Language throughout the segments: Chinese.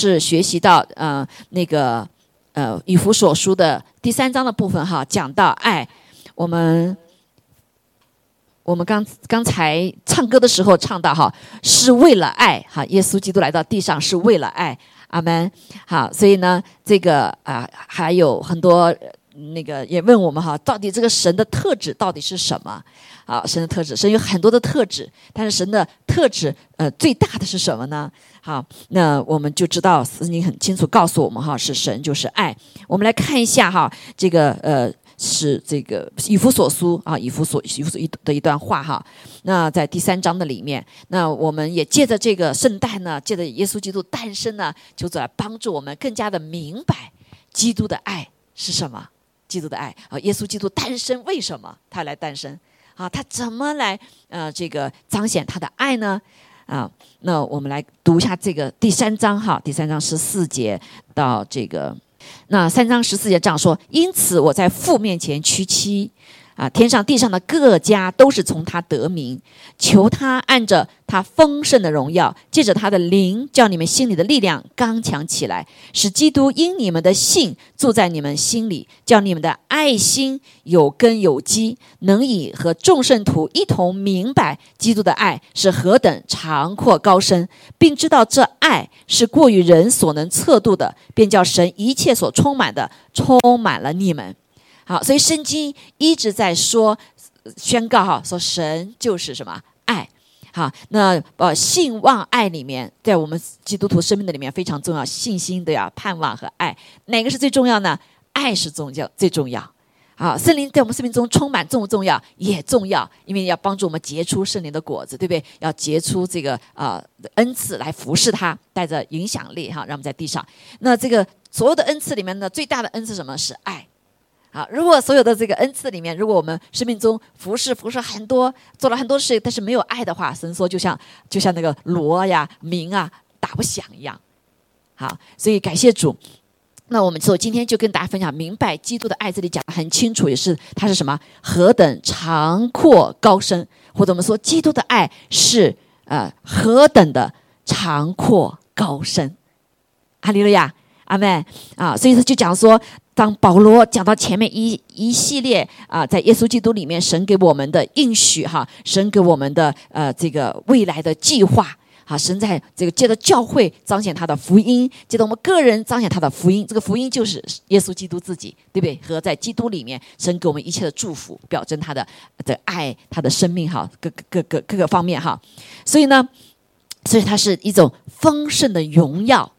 是学习到呃那个呃以弗所书的第三章的部分哈，讲到爱，我们我们刚刚才唱歌的时候唱到哈，是为了爱哈，耶稣基督来到地上是为了爱，阿门。好，所以呢，这个啊还有很多那个也问我们哈，到底这个神的特质到底是什么？啊，神的特质，神有很多的特质，但是神的特质呃最大的是什么呢？好，那我们就知道，圣经很清楚告诉我们哈，是神就是爱。我们来看一下哈，这个呃是这个以弗所书啊，以弗所以弗所一的一段话哈。那在第三章的里面，那我们也借着这个圣诞呢，借着耶稣基督诞生呢，就来帮助我们更加的明白基督的爱是什么，基督的爱啊，耶稣基督诞生为什么他来诞生？啊，他怎么来呃这个彰显他的爱呢？啊，那我们来读一下这个第三章哈，第三章十四节到这个，那三章十四节这样说：因此我在父面前屈膝。啊，天上地上的各家都是从他得名，求他按着他丰盛的荣耀，借着他的灵，叫你们心里的力量刚强起来，使基督因你们的信住在你们心里，叫你们的爱心有根有基，能以和众圣徒一同明白基督的爱是何等长阔高深，并知道这爱是过于人所能测度的，便叫神一切所充满的充满了你们。好，所以圣经一直在说宣告哈，说神就是什么爱。好，那呃信望爱里面，在我们基督徒生命的里面非常重要，信心的呀，盼望和爱，哪个是最重要呢？爱是重要，最重要。好，圣灵在我们生命中充满重不重要？也重要，因为要帮助我们结出圣灵的果子，对不对？要结出这个啊恩赐来服侍他，带着影响力哈，让我们在地上。那这个所有的恩赐里面呢，最大的恩赐什么是爱？好，如果所有的这个恩赐里面，如果我们生命中服侍服侍很多，做了很多事，但是没有爱的话，神说就像就像那个锣呀鸣啊打不响一样。好，所以感谢主。那我们就今天就跟大家分享，明白基督的爱，这里讲的很清楚，也是他是什么何等长阔高深，或者我们说基督的爱是呃何等的长阔高深。哈利路亚，阿门啊！所以说就讲说。当保罗讲到前面一一系列啊，在耶稣基督里面，神给我们的应许哈，神给我们的呃这个未来的计划啊，神在这个借着教会彰显他的福音，借着我们个人彰显他的福音，这个福音就是耶稣基督自己，对不对？和在基督里面，神给我们一切的祝福，表征他的的爱，他的生命哈，各各各各个方面哈，所以呢，所以它是一种丰盛的荣耀。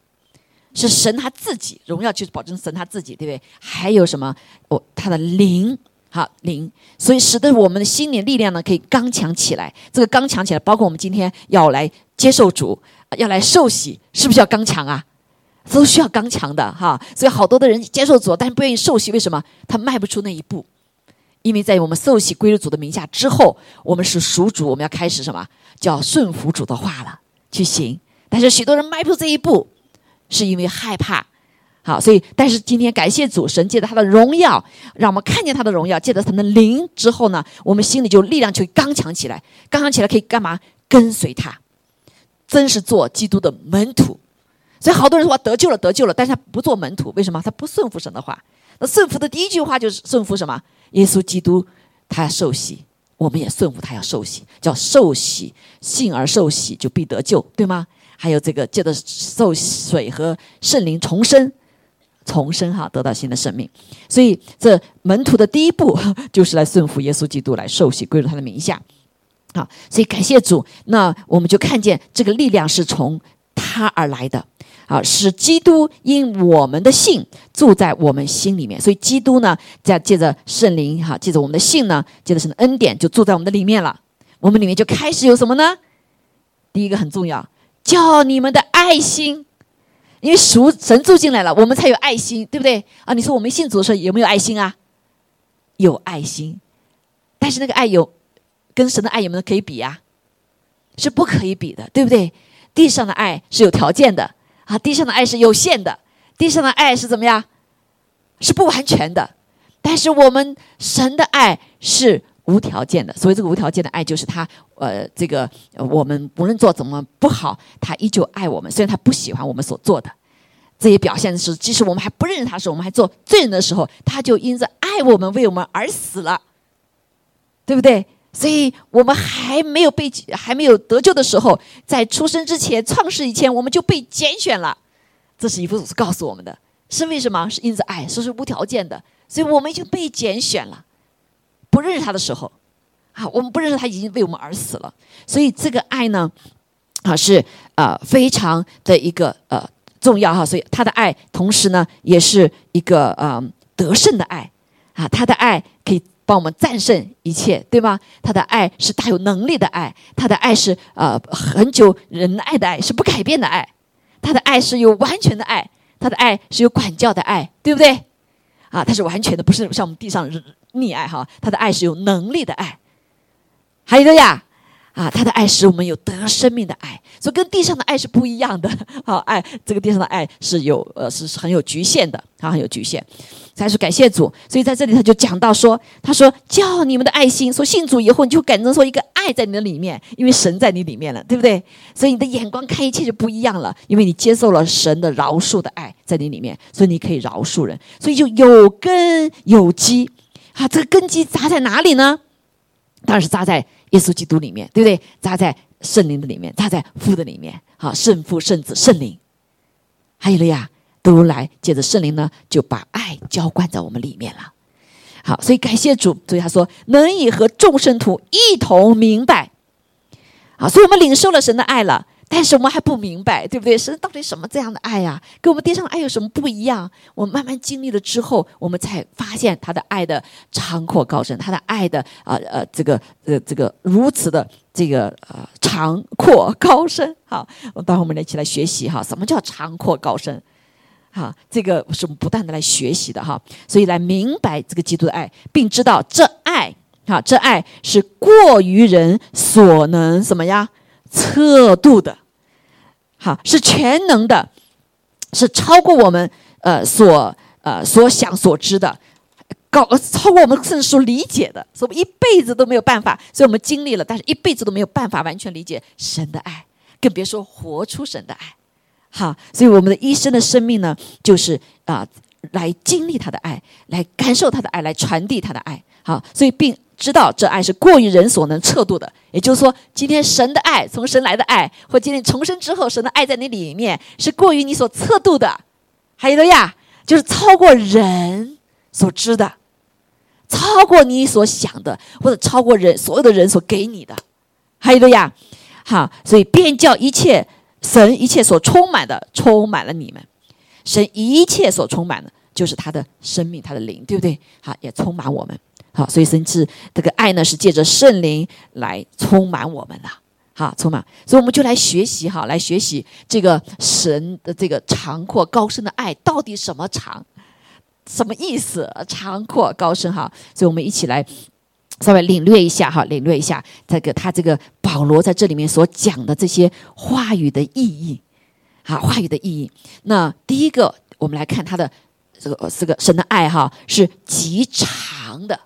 是神他自己荣耀，就是保证神他自己，对不对？还有什么？哦，他的灵，好灵，所以使得我们的心灵力量呢可以刚强起来。这个刚强起来，包括我们今天要来接受主，要来受洗，是不是要刚强啊？都需要刚强的哈。所以好多的人接受主，但是不愿意受洗，为什么？他迈不出那一步，因为在我们受洗归入主的名下之后，我们是属主，我们要开始什么？叫顺服主的话了，去行。但是许多人迈不出这一步。是因为害怕，好，所以但是今天感谢主神借着他的荣耀，让我们看见他的荣耀，借着他的灵之后呢，我们心里就力量就刚强起来，刚强起来可以干嘛？跟随他，真是做基督的门徒。所以好多人说得救了，得救了，但是他不做门徒，为什么？他不顺服神的话。那顺服的第一句话就是顺服什么？耶稣基督他要受洗，我们也顺服他要受洗，叫受洗，信而受洗就必得救，对吗？还有这个借着受水和圣灵重生，重生哈，得到新的生命。所以这门徒的第一步 就是来顺服耶稣基督，来受洗归入他的名下。好，所以感谢主，那我们就看见这个力量是从他而来的。啊，使基督因我们的信住在我们心里面。所以基督呢，在借着圣灵哈，借着我们的信呢，借着神的恩典就住在我们的里面了。我们里面就开始有什么呢？第一个很重要。叫你们的爱心，因为属神住进来了，我们才有爱心，对不对啊？你说我们信主的时候有没有爱心啊？有爱心，但是那个爱有跟神的爱有没有可以比啊？是不可以比的，对不对？地上的爱是有条件的啊，地上的爱是有限的，地上的爱是怎么样？是不完全的，但是我们神的爱是。无条件的，所以这个无条件的爱就是他，呃，这个我们无论做怎么不好，他依旧爱我们。虽然他不喜欢我们所做的，这也表现的是，即使我们还不认识他时，我们还做罪人的时候，他就因着爱我们，为我们而死了，对不对？所以我们还没有被还没有得救的时候，在出生之前、创世以前，我们就被拣选了。这是一幅是告诉我们的，是为什么？是因着爱，说是无条件的，所以我们已经被拣选了。不认识他的时候，啊，我们不认识他已经为我们而死了。所以这个爱呢，啊，是呃非常的一个呃重要哈。所以他的爱，同时呢，也是一个呃得胜的爱啊。他的爱可以。帮我们战胜一切，对吗？他的爱是大有能力的爱，他的爱是呃很久仁爱的爱，是不改变的爱。他的爱是有完全的爱，他的爱是有管教的爱，对不对？啊，他是完全的，不是像我们地上溺爱哈。他的爱是有能力的爱，还有的呀。啊，他的爱使我们有得生命的爱，所以跟地上的爱是不一样的。好，爱这个地上的爱是有呃是很有局限的，啊，很有局限。才是感谢主，所以在这里他就讲到说，他说叫你们的爱心，说信主以后你就感觉说一个爱在你的里面，因为神在你里面了，对不对？所以你的眼光看一切就不一样了，因为你接受了神的饶恕的爱在你里面，所以你可以饶恕人，所以就有根有基。啊，这个根基扎在哪里呢？当然是扎在。耶稣基督里面，对不对？扎在圣灵的里面，扎在父的里面。好，圣父、圣子、圣灵，还有了呀，都来借着圣灵呢，就把爱浇灌在我们里面了。好，所以感谢主，所以他说能以和众圣徒一同明白。好，所以我们领受了神的爱了。但是我们还不明白，对不对？神到底什么这样的爱呀？跟我们地上的爱有什么不一样？我们慢慢经历了之后，我们才发现他的爱的长阔高深，他的爱的啊呃这个呃这个如此的这个呃长阔高深。好，待会我们来一起来学习哈，什么叫长阔高深？哈，这个是我们不断的来学习的哈，所以来明白这个基督的爱，并知道这爱哈，这爱是过于人所能什么呀测度的。好，是全能的，是超过我们呃所呃所想所知的，高超过我们甚至所理解的，所以我们一辈子都没有办法。所以我们经历了，但是一辈子都没有办法完全理解神的爱，更别说活出神的爱。好，所以我们的一生的生命呢，就是啊，来经历他的爱，来感受他的爱，来传递他的爱。好，所以并。知道这爱是过于人所能测度的，也就是说，今天神的爱，从神来的爱，或今天重生之后神的爱在你里面，是过于你所测度的。还有的呀，就是超过人所知的，超过你所想的，或者超过人所有的人所给你的。还有的呀，好，所以便叫一切神一切所充满的，充满了你们。神一切所充满的，就是他的生命，他的灵，对不对？好，也充满我们。好，所以甚至这个爱呢，是借着圣灵来充满我们的，好，充满。所以我们就来学习哈，来学习这个神的这个长阔高深的爱到底什么长，什么意思？长阔高深哈。所以我们一起来稍微领略一下哈，领略一下这个他这个保罗在这里面所讲的这些话语的意义，好，话语的意义。那第一个，我们来看他的这个这个神的爱哈，是极长的。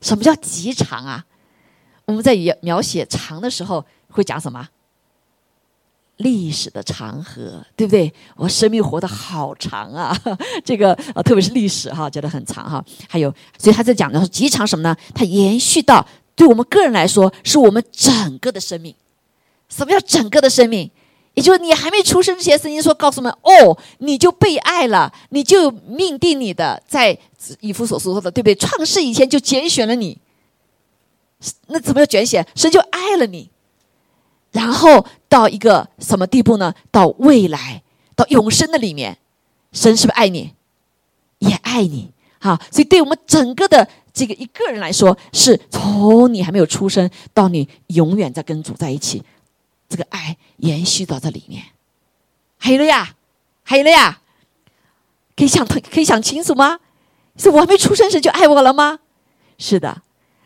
什么叫极长啊？我们在描写长的时候会讲什么？历史的长河，对不对？我生命活得好长啊！这个啊，特别是历史哈，觉得很长哈。还有，所以他在讲的是极长什么呢？它延续到对我们个人来说，是我们整个的生命。什么叫整个的生命？也就是你还没出生之前，圣经说告诉我们：哦，你就被爱了，你就命定你的，在以弗所说的，对不对？创世以前就拣选了你，那怎么叫拣选？神就爱了你，然后到一个什么地步呢？到未来，到永生的里面，神是不是爱你？也爱你，好。所以对我们整个的这个一个人来说，是从你还没有出生到你永远在跟主在一起。这个爱延续到这里面，还有了呀，还有了呀，可以想通，可以想清楚吗？是我还没出生时就爱我了吗？是的，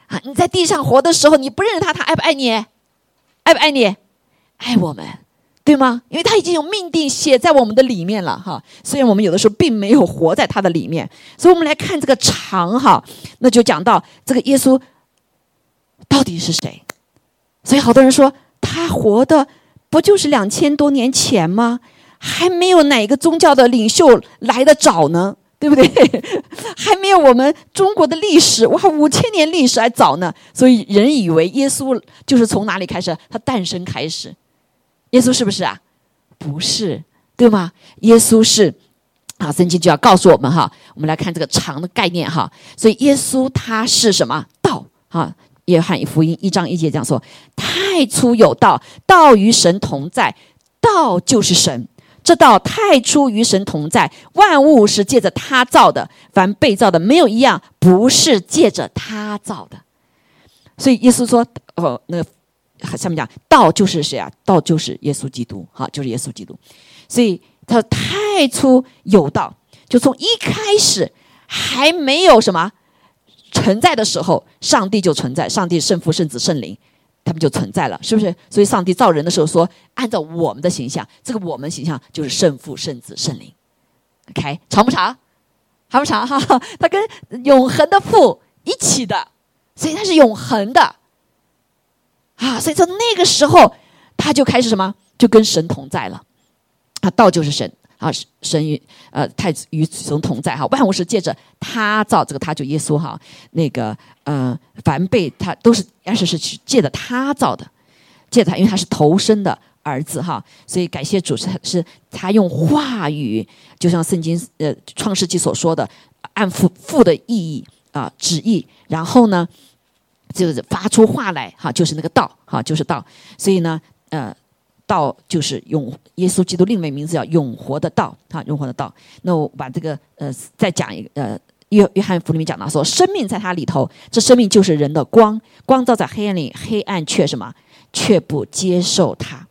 啊，你在地上活的时候，你不认识他，他爱不爱你？爱不爱你？爱我们，对吗？因为他已经有命定写在我们的里面了，哈。虽然我们有的时候并没有活在他的里面，所以我们来看这个长，哈，那就讲到这个耶稣到底是谁？所以好多人说。活的不就是两千多年前吗？还没有哪个宗教的领袖来的早呢，对不对？还没有我们中国的历史哇，五千年历史还早呢。所以人以为耶稣就是从哪里开始？他诞生开始。耶稣是不是啊？不是，对吗？耶稣是啊，圣经就要告诉我们哈。我们来看这个长的概念哈。所以耶稣他是什么道？哈，约翰福音一章一节这样说：太初有道，道与神同在，道就是神。这道太初与神同在，万物是借着他造的，凡被造的没有一样不是借着他造的。所以耶稣说：“哦，那个下面讲道就是谁啊？道就是耶稣基督，哈，就是耶稣基督。所以他太初有道，就从一开始还没有什么存在的时候，上帝就存在，上帝圣父、圣子、圣灵。”他们就存在了，是不是？所以上帝造人的时候说，按照我们的形象，这个我们形象就是圣父、圣子、圣灵。OK，长不长？还不长？哈，他跟永恒的父一起的，所以他是永恒的。啊，所以从那个时候，他就开始什么？就跟神同在了。啊，道就是神。啊，神与呃太子与神同在哈，万物是借着他造，这个他就耶稣哈，那个呃凡被他都是，而且是借着他造的，借他，因为他是头生的儿子哈，所以感谢主是是他用话语，就像圣经呃创世纪所说的，按父父的意义啊旨意，然后呢就是发出话来哈，就是那个道哈，就是道，所以呢呃。道就是永耶稣基督另外名字叫永活的道啊，永活的道。那我把这个呃再讲一个呃约约翰福音里面讲到说，生命在他里头，这生命就是人的光，光照在黑暗里，黑暗却什么却不接受他。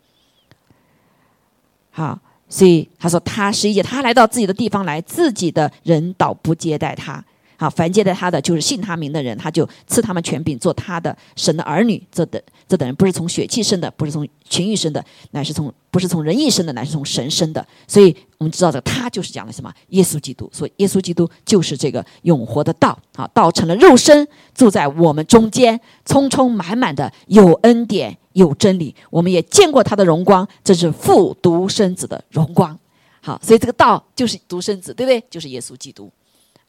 好，所以他说他是一节，他来到自己的地方来，自己的人倒不接待他。好，凡接待他的，就是信他名的人，他就赐他们权柄，做他的神的儿女。这等这等人不是从血气生的，不是从情欲生的，乃是从不是从人意生的，乃是从神生的。所以我们知道的，他就是讲的什么？耶稣基督。所以耶稣基督就是这个永活的道。好，道成了肉身，住在我们中间，充充满满的有恩典有真理。我们也见过他的荣光，这是父独生子的荣光。好，所以这个道就是独生子，对不对？就是耶稣基督。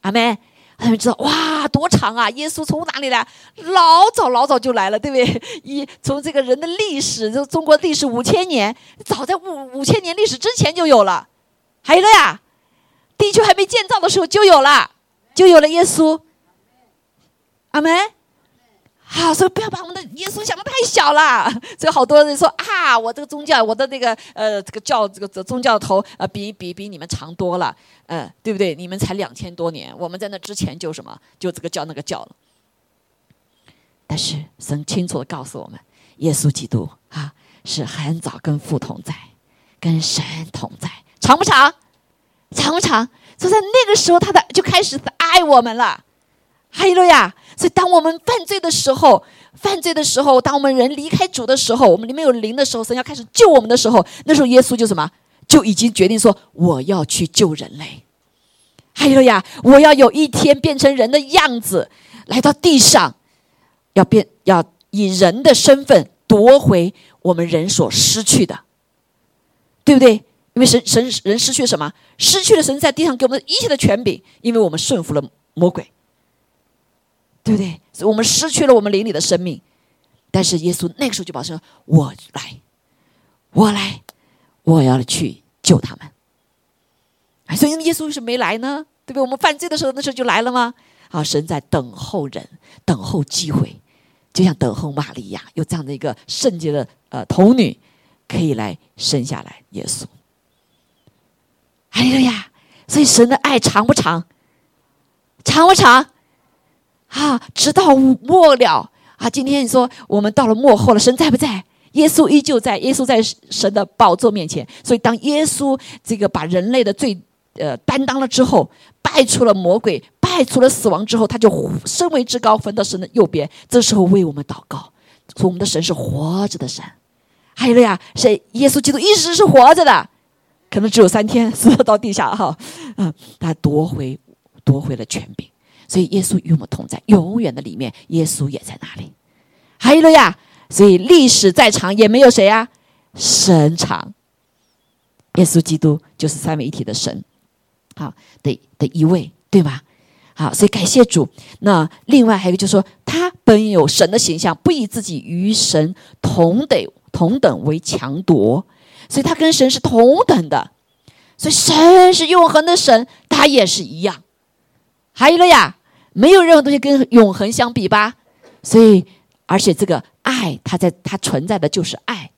阿门。他们知道哇，多长啊！耶稣从哪里来？老早老早就来了，对不对？一从这个人的历史，就中国历史五千年，早在五五千年历史之前就有了。还有了呀，地球还没建造的时候就有了，就有了耶稣。阿门。啊，所以不要把我们的耶稣想的太小了。所 以好多人说啊，我这个宗教，我的那个呃，这个教这个宗教头呃，比比比你们长多了，嗯，对不对？你们才两千多年，我们在那之前就什么，就这个教那个教了。但是神清楚的告诉我们，耶稣基督啊，是很早跟父同在，跟神同在，长不长？长不长？就在那个时候，他的就开始爱我们了。哈利路亚！所以，当我们犯罪的时候，犯罪的时候，当我们人离开主的时候，我们里面有灵的时候，神要开始救我们的时候，那时候耶稣就什么，就已经决定说，我要去救人类。哈利路亚！我要有一天变成人的样子，来到地上，要变，要以人的身份夺回我们人所失去的，对不对？因为神神人失去了什么？失去了神在地上给我们一切的权柄，因为我们顺服了魔鬼。对不对？所以我们失去了我们灵里的生命，但是耶稣那个时候就保证：“我来，我来，我要去救他们。”所以耶稣为什么没来呢？对不对？我们犯罪的时候，那时候就来了吗？啊，神在等候人，等候机会，就像等候玛利亚，有这样的一个圣洁的呃童女，可以来生下来耶稣。哎呀呀，所以神的爱长不长？长不长？啊，直到末了啊！今天你说我们到了末后了，神在不在？耶稣依旧在，耶稣在神的宝座面前。所以，当耶稣这个把人类的罪呃担当了之后，败出了魔鬼，败出了死亡之后，他就身为至高，分到神的右边。这时候为我们祷告，说我们的神是活着的神。还有了呀，是耶稣基督一直是活着的，可能只有三天死到地下哈，嗯，他夺回夺回了权柄。所以耶稣与我们同在，永远的里面，耶稣也在那里。还有了呀，所以历史再长也没有谁呀，神长。耶稣基督就是三位一体的神，好，的的一位，对吗？好，所以感谢主。那另外还有一个就是说，他本有神的形象，不以自己与神同等同等为强夺，所以他跟神是同等的。所以神是永恒的神，他也是一样。还有了呀，没有任何东西跟永恒相比吧？所以，而且这个爱，它在它存在的就是爱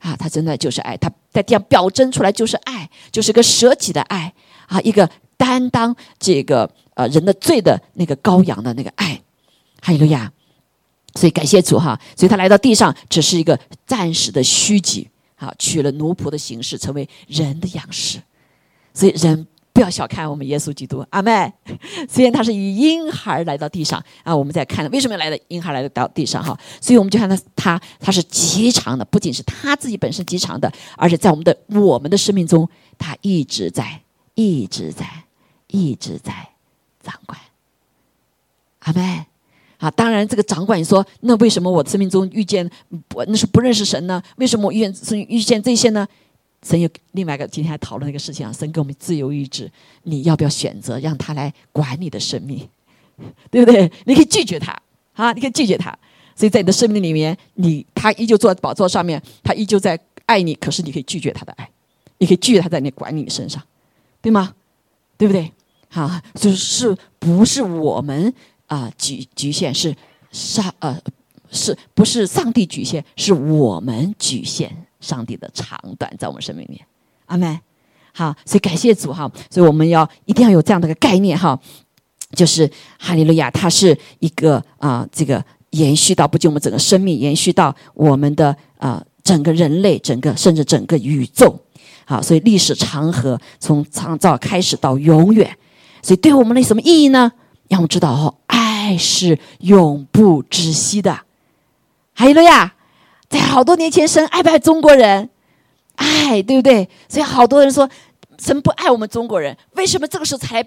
啊，它存在就是爱，它在地上表征出来就是爱，就是个舍己的爱啊，一个担当这个呃人的罪的那个羔羊的那个爱。哈利路亚！所以感谢主哈，所以他来到地上只是一个暂时的虚己，好取了奴仆的形式，成为人的样式。所以人。不要小看我们耶稣基督，阿妹。虽然他是以婴孩来到地上啊，我们在看为什么要来的婴孩来到地上哈，所以我们就看到他他是极长的，不仅是他自己本身极长的，而且在我们的我们的生命中，他一直在一直在一直在掌管，阿妹。啊，当然这个掌管说，那为什么我生命中遇见不那是不认识神呢？为什么我遇见遇见这些呢？神有另外一个今天还讨论一个事情啊，神给我们自由意志，你要不要选择让他来管你的生命，对不对？你可以拒绝他，啊，你可以拒绝他。所以在你的生命里面，你他依旧坐在宝座上面，他依旧在爱你，可是你可以拒绝他的爱，你可以拒绝他在你管你身上，对吗？对不对？好，就是不是我们啊局局限，是上呃是不是上帝局限，是我们局限。上帝的长短在我们生命里面，阿门。好，所以感谢主哈，所以我们要一定要有这样的一个概念哈，就是哈利路亚，它是一个啊，这个延续到不仅我们整个生命，延续到我们的啊整个人类，整个甚至整个宇宙。好，所以历史长河从创造开始到永远，所以对我们的什么意义呢？让我们知道哦，爱是永不止息的，哈利路亚。在好多年前，神爱不爱中国人？爱，对不对？所以好多人说，神不爱我们中国人，为什么这个时候才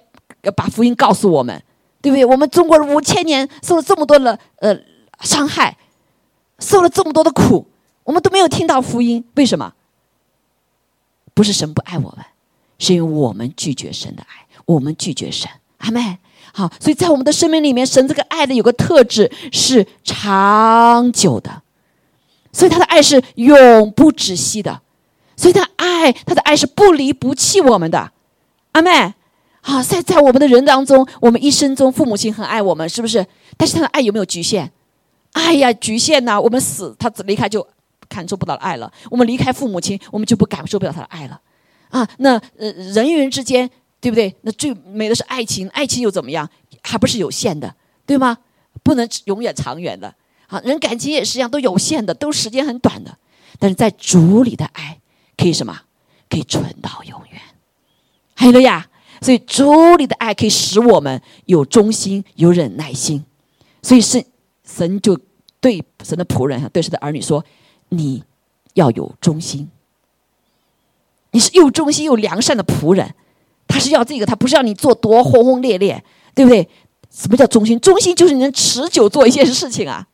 把福音告诉我们？对不对？我们中国人五千年受了这么多的呃伤害，受了这么多的苦，我们都没有听到福音，为什么？不是神不爱我们，是因为我们拒绝神的爱，我们拒绝神。阿妹，好，所以在我们的生命里面，神这个爱的有个特质是长久的。所以他的爱是永不止息的，所以他爱他的爱是不离不弃我们的，阿妹，好在在我们的人当中，我们一生中父母亲很爱我们，是不是？但是他的爱有没有局限？哎呀，局限呐！我们死，他离开就感受不到爱了；我们离开父母亲，我们就不感受不了他的爱了。啊，那呃人与人之间，对不对？那最美的是爱情，爱情又怎么样？还不是有限的，对吗？不能永远长远的。好，人感情也是一样，都有限的，都时间很短的。但是在主里的爱，可以什么？可以存到永远。还有了呀，所以主里的爱可以使我们有忠心、有忍耐心。所以是神就对神的仆人、对神的儿女说：“你要有忠心，你是又忠心又良善的仆人。”他是要这个，他不是要你做多轰轰烈烈，对不对？什么叫忠心？忠心就是你能持久做一件事情啊。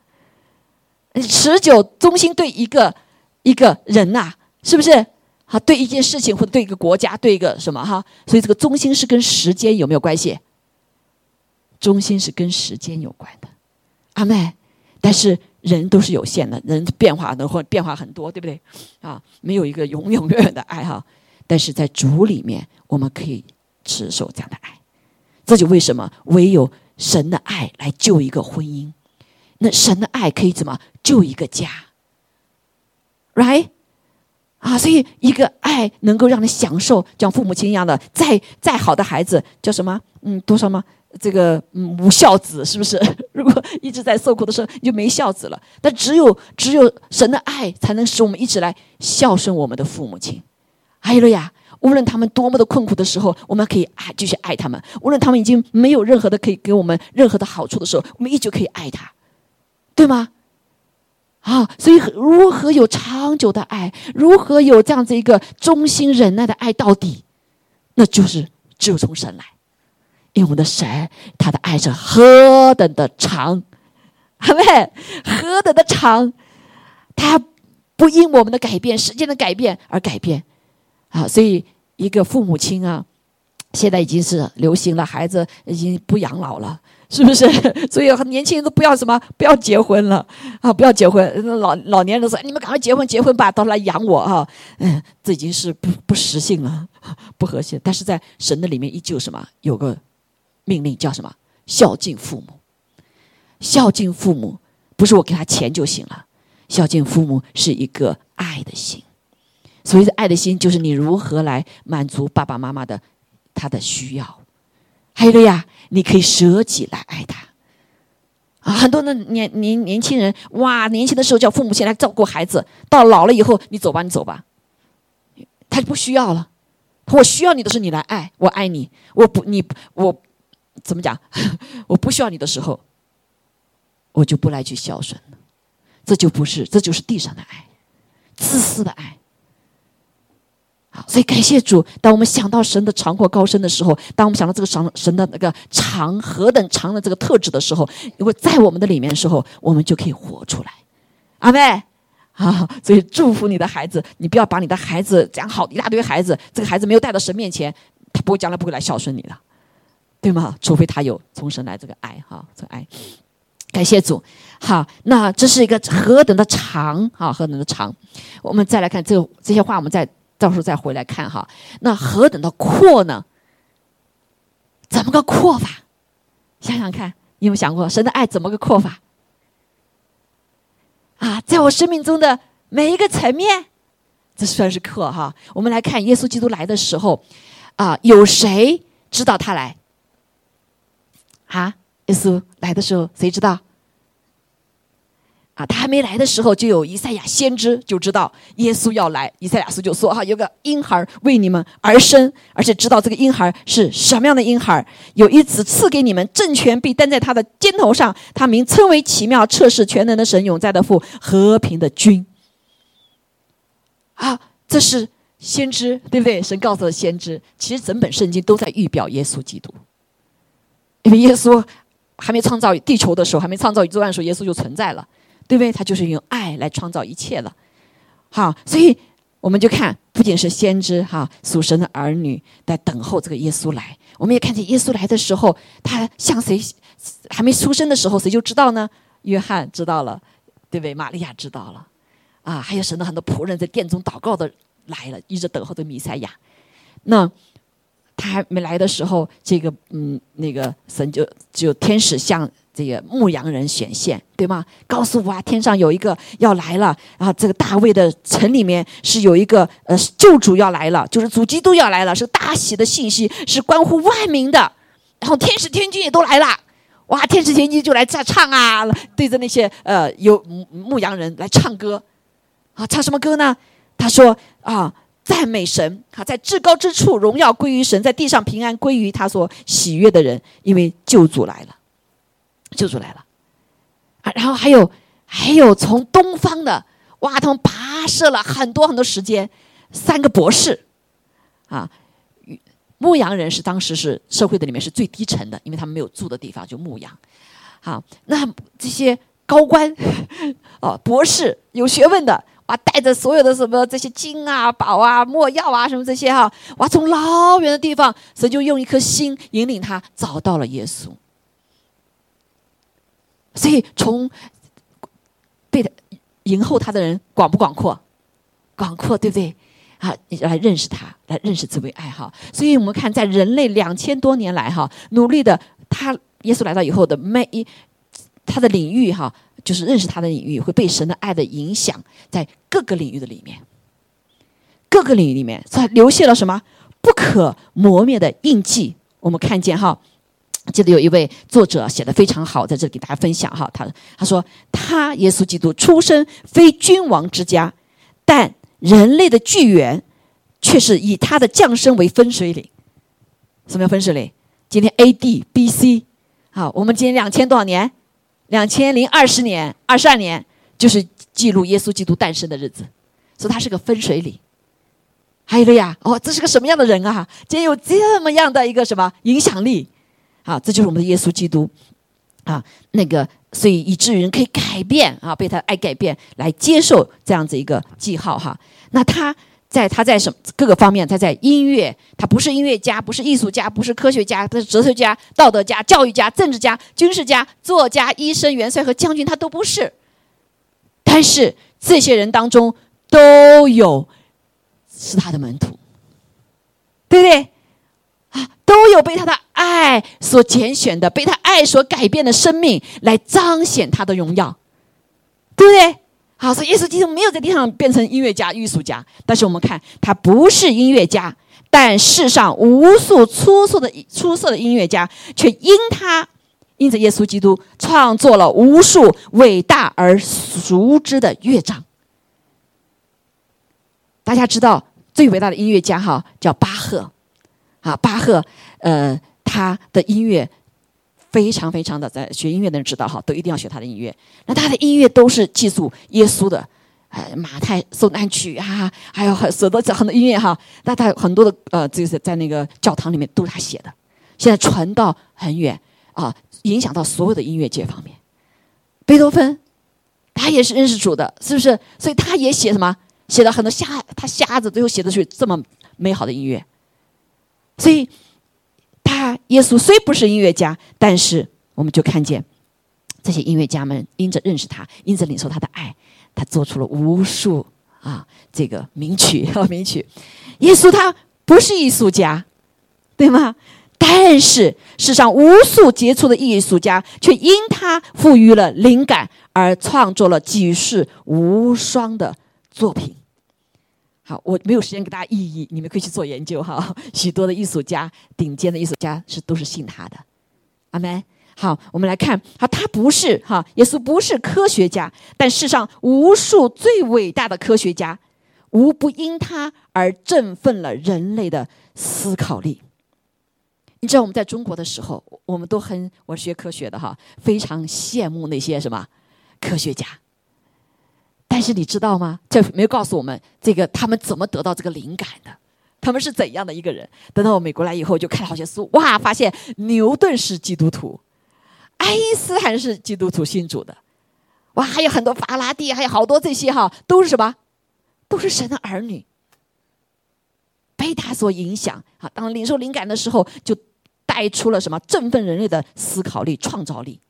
持久忠心对一个一个人呐，是不是？好，对一件事情或者对一个国家，对一个什么哈？所以这个忠心是跟时间有没有关系？忠心是跟时间有关的，阿妹。但是人都是有限的，人变化的或变化很多，对不对？啊，没有一个永永远远的爱哈。但是在主里面，我们可以持守这样的爱。这就为什么唯有神的爱来救一个婚姻。那神的爱可以怎么就一个家？Right？啊，所以一个爱能够让你享受，像父母亲一样的，再再好的孩子叫什么？嗯，多少吗？这个嗯，无孝子是不是？如果一直在受苦的时候，你就没孝子了。但只有只有神的爱，才能使我们一直来孝顺我们的父母亲。还有了呀，无论他们多么的困苦的时候，我们可以爱继续爱他们；无论他们已经没有任何的可以给我们任何的好处的时候，我们依旧可以爱他。对吗？啊，所以如何有长久的爱，如何有这样子一个忠心忍耐的爱到底，那就是只有从神来，因为我们的神他的爱是何等的长，好没？何等的长，他不因我们的改变、时间的改变而改变，啊，所以一个父母亲啊，现在已经是流行了，孩子已经不养老了，是不是？所以年轻人都不要什么，不要结婚了啊，不要结婚。老老年人说：“你们赶快结婚，结婚吧，到时来养我哈。”嗯，这已经是不不实性了，不和谐。但是在神的里面依旧什么？有个命令叫什么？孝敬父母。孝敬父母不是我给他钱就行了，孝敬父母是一个爱的心。所谓的爱的心，就是你如何来满足爸爸妈妈的他的需要。还有个呀，你可以舍己来爱他。啊，很多的年年年轻人，哇，年轻的时候叫父母先来照顾孩子，到老了以后，你走吧，你走吧，他就不需要了。我需要你的时候，你来爱我，爱你。我不，你我怎么讲？我不需要你的时候，我就不来去孝顺了。这就不是，这就是地上的爱，自私的爱。所以感谢主，当我们想到神的长阔高深的时候，当我们想到这个长神的那个长何等长的这个特质的时候，如果在我们的里面的时候，我们就可以活出来。阿妹啊，所以祝福你的孩子，你不要把你的孩子讲好一大堆孩子，这个孩子没有带到神面前，他不会将来不会来孝顺你的，对吗？除非他有从神来这个爱哈，这爱。感谢主，好，那这是一个何等的长啊，何等的长。我们再来看这这些话，我们再。到时候再回来看哈，那何等的阔呢？怎么个阔法？想想看，你有没有想过神的爱怎么个阔法？啊，在我生命中的每一个层面，这算是阔哈。我们来看耶稣基督来的时候，啊，有谁知道他来？啊，耶稣来的时候，谁知道？啊，他还没来的时候，就有以赛亚先知就知道耶稣要来。以赛亚书就说：“哈，有个婴孩为你们而生，而且知道这个婴孩是什么样的婴孩。有一子赐给你们，政权必担在他的肩头上。他名称为奇妙、测试全能的神、永在的父、和平的君。”啊，这是先知，对不对？神告诉了先知，其实整本圣经都在预表耶稣基督，因为耶稣还没创造地球的时候，还没创造宇宙万候，耶稣就存在了。对不对？他就是用爱来创造一切了，好，所以我们就看，不仅是先知哈，属神的儿女在等候这个耶稣来。我们也看见耶稣来的时候，他向谁还没出生的时候，谁就知道呢？约翰知道了，对不对？玛利亚知道了，啊，还有神的很多仆人在殿中祷告的来了，一直等候的弥赛亚。那他还没来的时候，这个嗯，那个神就就天使向。这个牧羊人显现，对吗？告诉我啊，天上有一个要来了，然后这个大卫的城里面是有一个呃救主要来了，就是主基督要来了，是大喜的信息，是关乎万民的。然后天使天君也都来了，哇，天使天君就来在唱啊，对着那些呃有牧羊人来唱歌，啊，唱什么歌呢？他说啊，赞美神，啊，在至高之处荣耀归于神，在地上平安归于他所喜悦的人，因为救主来了。救出来了，啊，然后还有还有从东方的，哇，他们跋涉了很多很多时间，三个博士，啊，牧羊人是当时是社会的里面是最低层的，因为他们没有住的地方就牧羊，好，那这些高官，哦，博士有学问的，哇，带着所有的什么这些金啊、宝啊、墨药啊什么这些哈，哇，从老远的地方，神就用一颗心引领他找到了耶稣。所以，从被他迎候他的人广不广阔？广阔，对不对？啊，来认识他，来认识这位爱好。所以我们看，在人类两千多年来，哈，努力的他，耶稣来到以后的每一他的领域，哈，就是认识他的领域，会被神的爱的影响，在各个领域的里面，各个领域里面，他留下了什么不可磨灭的印记？我们看见，哈。记得有一位作者写的非常好，在这里给大家分享哈。他他说，他耶稣基督出生非君王之家，但人类的巨源却是以他的降生为分水岭。什么叫分水岭？今天 A.D. B.C. 好，我们今天两千多少年？两千零二十年、二十二年，就是记录耶稣基督诞生的日子，所以他是个分水岭。还有了呀，哦，这是个什么样的人啊？竟然有这么样的一个什么影响力？好，这就是我们的耶稣基督，啊，那个，所以以至于人可以改变啊，被他爱改变，来接受这样子一个记号哈。那他在他在什各个方面，他在音乐，他不是音乐家，不是艺术家，不是科学家，他是哲学家、道德家、教育家、政治家、军事家、作家、医生、元帅和将军，他都不是。但是这些人当中都有是他的门徒，对不对？啊，都有被他的爱所拣选的，被他爱所改变的生命，来彰显他的荣耀，对不对？好，所以耶稣基督没有在地上变成音乐家、艺术家，但是我们看他不是音乐家，但世上无数出色的出色的音乐家，却因他因着耶稣基督创作了无数伟大而熟知的乐章。大家知道最伟大的音乐家哈叫巴赫。啊，巴赫，呃，他的音乐非常非常的，在学音乐的人知道哈，都一定要学他的音乐。那他的音乐都是记述耶稣的，呃，马太受难曲啊，还有很很多很多音乐哈。那他很多的呃，就是在那个教堂里面都是他写的，现在传到很远啊，影响到所有的音乐界方面。贝多芬，他也是认识主的，是不是？所以他也写什么？写了很多瞎，他瞎子最后写的是这么美好的音乐。所以，他耶稣虽不是音乐家，但是我们就看见这些音乐家们因着认识他，因着领受他的爱，他做出了无数啊这个名曲和 名曲。耶稣他不是艺术家，对吗？但是世上无数杰出的艺术家却因他赋予了灵感而创作了举世无双的作品。好，我没有时间给大家意义，你们可以去做研究哈。许多的艺术家，顶尖的艺术家是都是信他的，阿门。好，我们来看，好，他不是哈，耶稣不是科学家，但世上无数最伟大的科学家，无不因他而振奋了人类的思考力。你知道我们在中国的时候，我们都很，我学科学的哈，非常羡慕那些什么科学家。但是你知道吗？这没有告诉我们这个他们怎么得到这个灵感的，他们是怎样的一个人？等到我美国来以后，就看了好些书，哇，发现牛顿是基督徒，爱因斯坦是基督徒信主的，哇，还有很多法拉第，还有好多这些哈，都是什么？都是神的儿女，被他所影响啊。当领受灵感的时候，就带出了什么？振奋人类的思考力、创造力。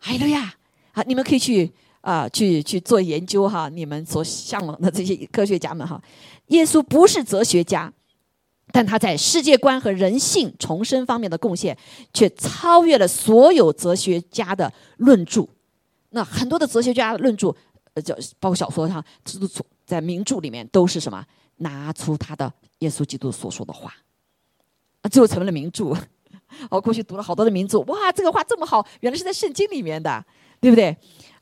哎呀，啊，你们可以去。啊，去去做研究哈！你们所向往的这些科学家们哈，耶稣不是哲学家，但他在世界观和人性重生方面的贡献，却超越了所有哲学家的论著。那很多的哲学家论著，呃，叫包括小说哈，都在名著里面都是什么？拿出他的耶稣基督所说的话，啊，最后成为了名著。我过去读了好多的名著，哇，这个话这么好，原来是在圣经里面的。对不对？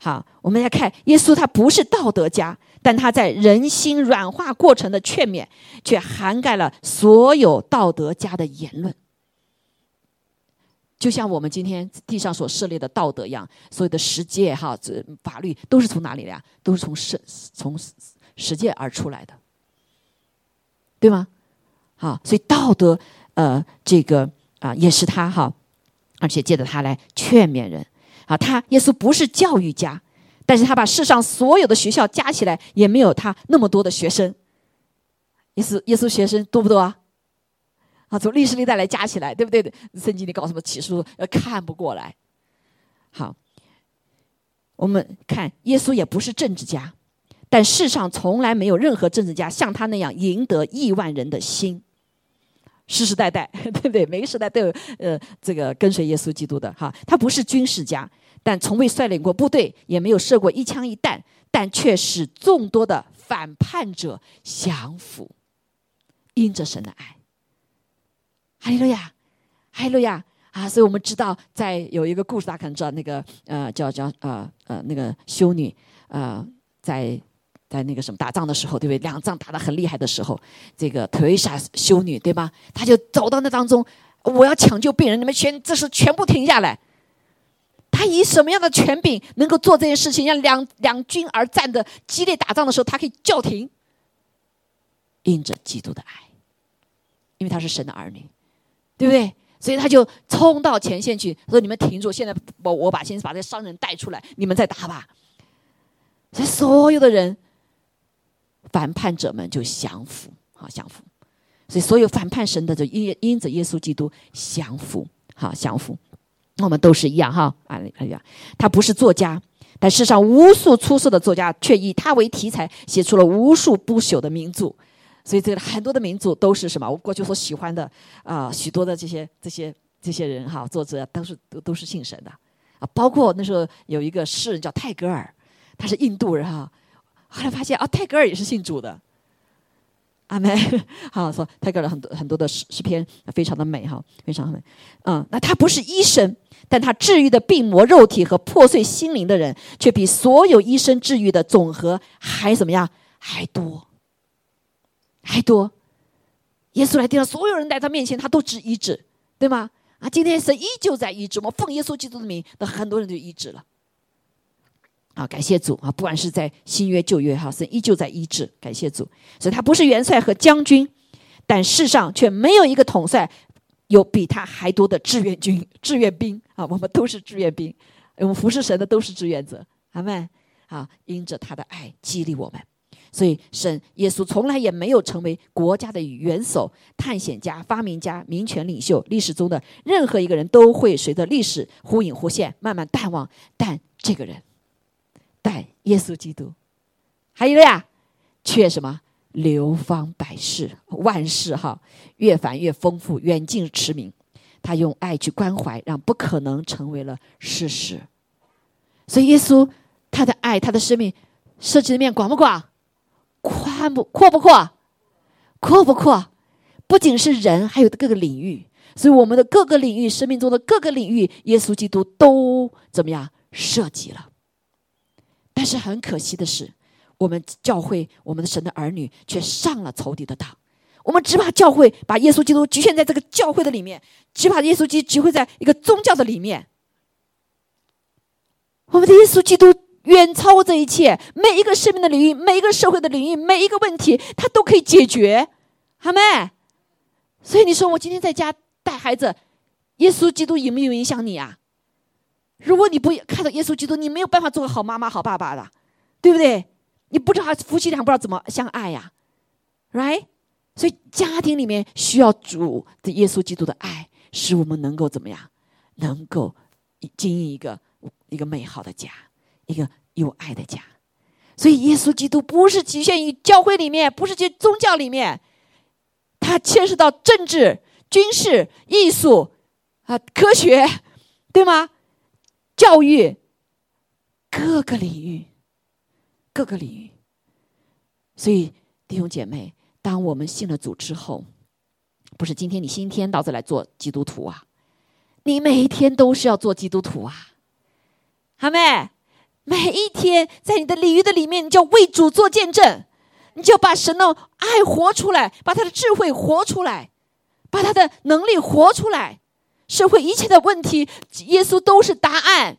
好，我们来看耶稣，他不是道德家，但他在人心软化过程的劝勉，却涵盖了所有道德家的言论。就像我们今天地上所设立的道德一样，所有的实践哈，这法律都是从哪里来？都是从实从实践而出来的，对吗？好，所以道德呃，这个啊，也是他哈，而且借着他来劝勉人。啊，他耶稣不是教育家，但是他把世上所有的学校加起来也没有他那么多的学生。耶稣耶稣学生多不多啊？啊，从历史历代来加起来，对不对？圣经里搞什么起诉，呃，看不过来。好，我们看耶稣也不是政治家，但世上从来没有任何政治家像他那样赢得亿万人的心。世世代代，对不对？每个时代都有呃，这个跟随耶稣基督的哈。他不是军事家，但从未率领过部队，也没有射过一枪一弹，但却使众多的反叛者降服，因着神的爱。哈利路亚，哈利路亚啊！所以我们知道，在有一个故事，大家可能知道，那个呃，叫叫呃呃那个修女呃，在。在那个什么打仗的时候，对不对？两仗打得很厉害的时候，这个特蕾莎修女，对吧？她就走到那当中，我要抢救病人，你们全这是全部停下来。他以什么样的权柄能够做这件事情？让两两军而战的激烈打仗的时候，他可以叫停，因着基督的爱，因为他是神的儿女，对不对？所以他就冲到前线去，说：“你们停住，现在我我把先把这商人带出来，你们再打吧。”所以所有的人。反叛者们就降服，好降服。所以所有反叛神的，就因因着耶稣基督降服，好降服。我们都是一样哈，啊哎呀，他不是作家，但世上无数出色的作家却以他为题材，写出了无数不朽的名著。所以这个很多的名著都是什么？我过去所喜欢的啊，许多的这些这些这些人哈，作者都是都都是信神的啊。包括那时候有一个诗人叫泰戈尔，他是印度人哈，后来发现啊，泰戈尔也是信主的。阿门。好说泰戈尔很多很多的诗诗篇非常的美哈，非常美。嗯，那他不是医生，但他治愈的病魔肉体和破碎心灵的人，却比所有医生治愈的总和还怎么样？还多。还多，耶稣来地上，所有人在他面前，他都治医治，对吗？啊，今天神依旧在医治，我奉耶稣基督的名，那很多人就医治了。啊，感谢主啊！不管是在新约旧约，哈，神依旧在医治，感谢主。所以他不是元帅和将军，但世上却没有一个统帅有比他还多的志愿军、志愿兵啊！我们都是志愿兵，我们服侍神的都是志愿者，阿门。啊，因着他的爱激励我们。所以，神耶稣从来也没有成为国家的元首、探险家、发明家、民权领袖。历史中的任何一个人都会随着历史忽隐忽现，慢慢淡忘。但这个人，但耶稣基督，还有呀，却什么流芳百世，万世哈，越繁越丰富，远近驰名。他用爱去关怀，让不可能成为了事实。所以，耶稣他的爱，他的生命涉及的面广不广？宽不阔不阔，阔不阔，不仅是人，还有各个领域。所以我们的各个领域，生命中的各个领域，耶稣基督都怎么样涉及了？但是很可惜的是，我们教会，我们的神的儿女却上了仇敌的当。我们只把教会，把耶稣基督局限在这个教会的里面，只把耶稣基督集会在一个宗教的里面。我们的耶稣基督。远超过这一切，每一个生命的领域，每一个社会的领域，每一个问题，他都可以解决，好没？所以你说我今天在家带孩子，耶稣基督有没有影响你啊？如果你不看到耶稣基督，你没有办法做个好妈妈、好爸爸的，对不对？你不知道夫妻俩不知道怎么相爱呀，right？所以家庭里面需要主的耶稣基督的爱，使我们能够怎么样？能够经营一个一个美好的家。一个有爱的家，所以耶稣基督不是局限于教会里面，不是在宗教里面，它牵涉到政治、军事、艺术啊、科学，对吗？教育各个领域，各个领域。所以弟兄姐妹，当我们信了主之后，不是今天你新天到这来做基督徒啊，你每一天都是要做基督徒啊，阿妹？每一天，在你的领域的里面，你就要为主做见证，你就把神的爱活出来，把他的智慧活出来，把他的能力活出来。社会一切的问题，耶稣都是答案。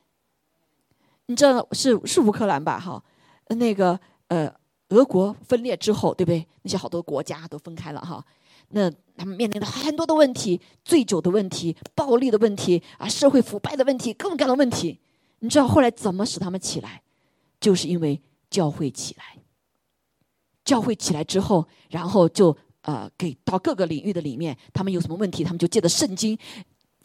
你知道是是乌克兰吧？哈，那个呃，俄国分裂之后，对不对？那些好多国家都分开了哈。那他们面临的很多的问题，醉酒的问题、暴力的问题啊，社会腐败的问题，各种各样的问题。你知道后来怎么使他们起来？就是因为教会起来。教会起来之后，然后就呃给到各个领域的里面，他们有什么问题，他们就借着圣经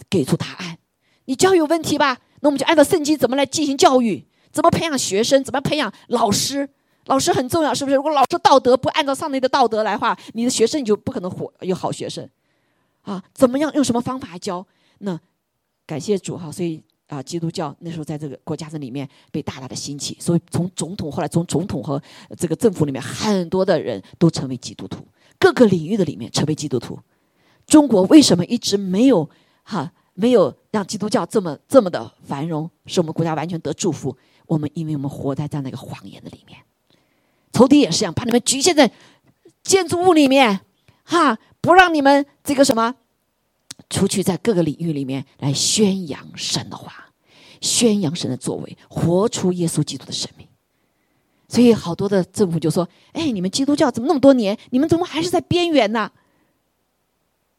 给出答案。你教育有问题吧？那我们就按照圣经怎么来进行教育？怎么培养学生？怎么培养老师？老师很重要，是不是？如果老师道德不按照上帝的道德来话，你的学生你就不可能活有好学生啊？怎么样？用什么方法教？那感谢主哈，所以。啊，基督教那时候在这个国家的里面被大大的兴起，所以从总统后来从总统和这个政府里面很多的人都成为基督徒，各个领域的里面成为基督徒。中国为什么一直没有哈没有让基督教这么这么的繁荣，使我们国家完全得祝福？我们因为我们活在这样的一个谎言的里面，仇敌也是一样，把你们局限在建筑物里面，哈，不让你们这个什么。出去在各个领域里面来宣扬神的话，宣扬神的作为，活出耶稣基督的生命。所以好多的政府就说：“哎，你们基督教怎么那么多年，你们怎么还是在边缘呢？”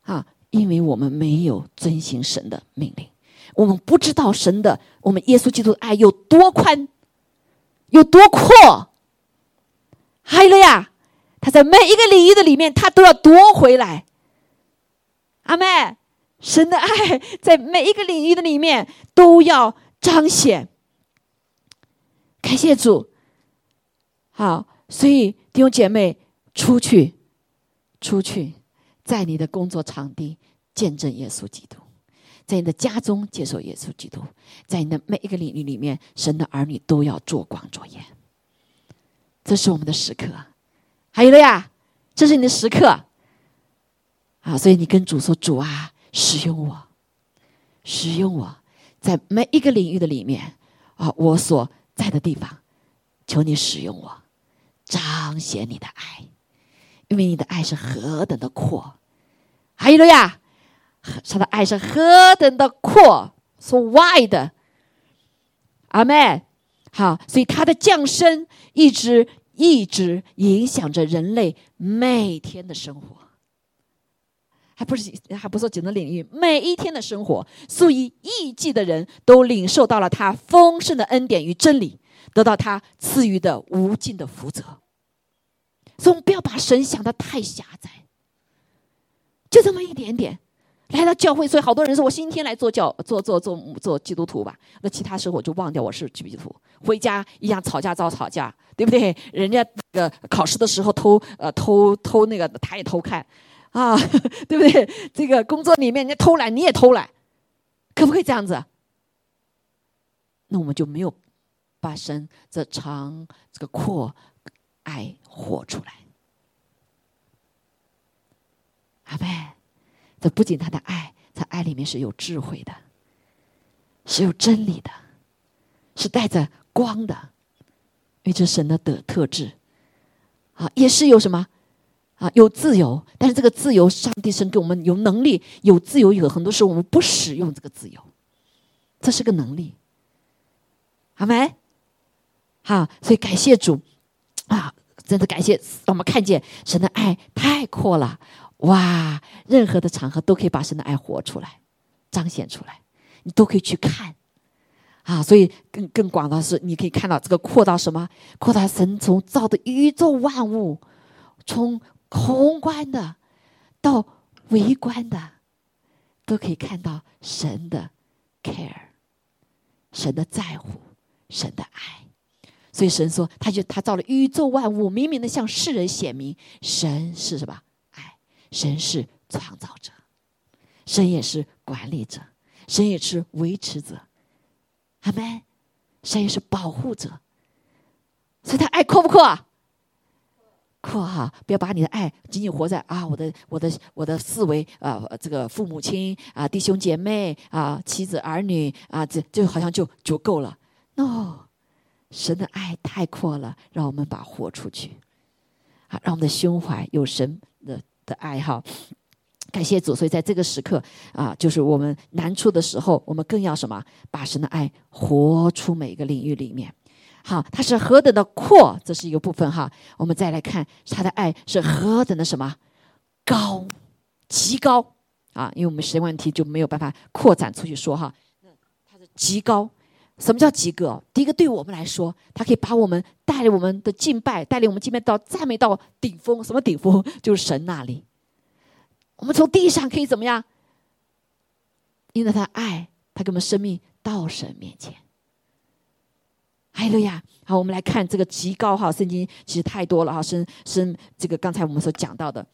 啊，因为我们没有遵行神的命令，我们不知道神的我们耶稣基督的爱有多宽，有多阔。还有呀，他在每一个领域的里面，他都要夺回来。阿妹，神的爱在每一个领域的里面都要彰显。感谢主。好，所以弟兄姐妹，出去，出去，在你的工作场地见证耶稣基督，在你的家中接受耶稣基督，在你的每一个领域里面，神的儿女都要做光做盐。这是我们的时刻。还有了呀，这是你的时刻。啊，所以你跟主说：“主啊，使用我，使用我，在每一个领域的里面啊，我所在的地方，求你使用我，彰显你的爱，因为你的爱是何等的阔。还有了呀，他的爱是何等的阔，so wide。阿妹，好，所以他的降生一直。一直影响着人类每天的生活，还不是还不说几个领域，每一天的生活，数以亿计的人都领受到了他丰盛的恩典与真理，得到他赐予的无尽的福泽。所以，我们不要把神想的太狭窄，就这么一点点。来到教会，所以好多人说：“我星期天来做教，做做做做基督徒吧。”那其他时候我就忘掉我是基督徒，回家一样吵架遭吵架，对不对？人家那个考试的时候偷呃偷偷那个他也偷看，啊，对不对？这个工作里面人家偷懒你也偷懒，可不可以这样子？那我们就没有把神这长这个阔爱活出来，阿妹。这不仅他的爱，在爱里面是有智慧的，是有真理的，是带着光的，因为这神的的特质，啊，也是有什么啊？有自由，但是这个自由，上帝神给我们有能力，有自由，有很多时候我们不使用这个自由，这是个能力，好没？好，所以感谢主啊！真的感谢，让我们看见神的爱太阔了。哇！任何的场合都可以把神的爱活出来，彰显出来，你都可以去看啊！所以更更广的是，你可以看到这个扩到什么？扩大神从造的宇宙万物，从宏观的到微观的，都可以看到神的 care，神的在乎，神的爱。所以神说，他就他造了宇宙万物，明明的向世人显明，神是什么？神是创造者，神也是管理者，神也是维持者，阿门。神也是保护者，所以他爱阔不阔？阔哈！不要把你的爱仅仅活在啊，我的我的我的思维啊，这个父母亲啊，弟兄姐妹啊，妻子儿女啊，这就好像就足够了。no，神的爱太阔了，让我们把活出去，啊，让我们的胸怀有神的。的爱好，感谢主。所以在这个时刻啊，就是我们难处的时候，我们更要什么？把神的爱活出每一个领域里面。好，它是何等的阔，这是一个部分哈。我们再来看他的爱是何等的什么高，极高啊！因为我们时间问题就没有办法扩展出去说哈。那它是极高。什么叫及格？第一个，对我们来说，它可以把我们带领我们的敬拜，带领我们敬拜到赞美到顶峰。什么顶峰？就是神那里。我们从地上可以怎么样？因为他爱，他给我们生命到神面前。还有呀，好，我们来看这个极高哈，圣经其实太多了哈，生生这个刚才我们所讲到的，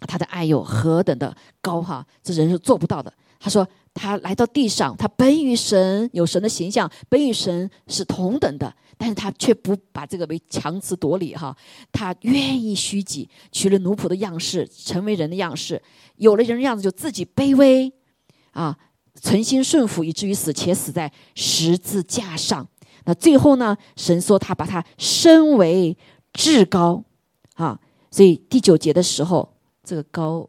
他的爱有何等的高哈，这人是做不到的。他说。他来到地上，他本与神有神的形象，本与神是同等的，但是他却不把这个为强词夺理哈，他愿意虚己，取了奴仆的样式，成为人的样式，有了人的样子，就自己卑微，啊，存心顺服，以至于死，且死在十字架上。那最后呢，神说他把他升为至高，啊，所以第九节的时候，这个高。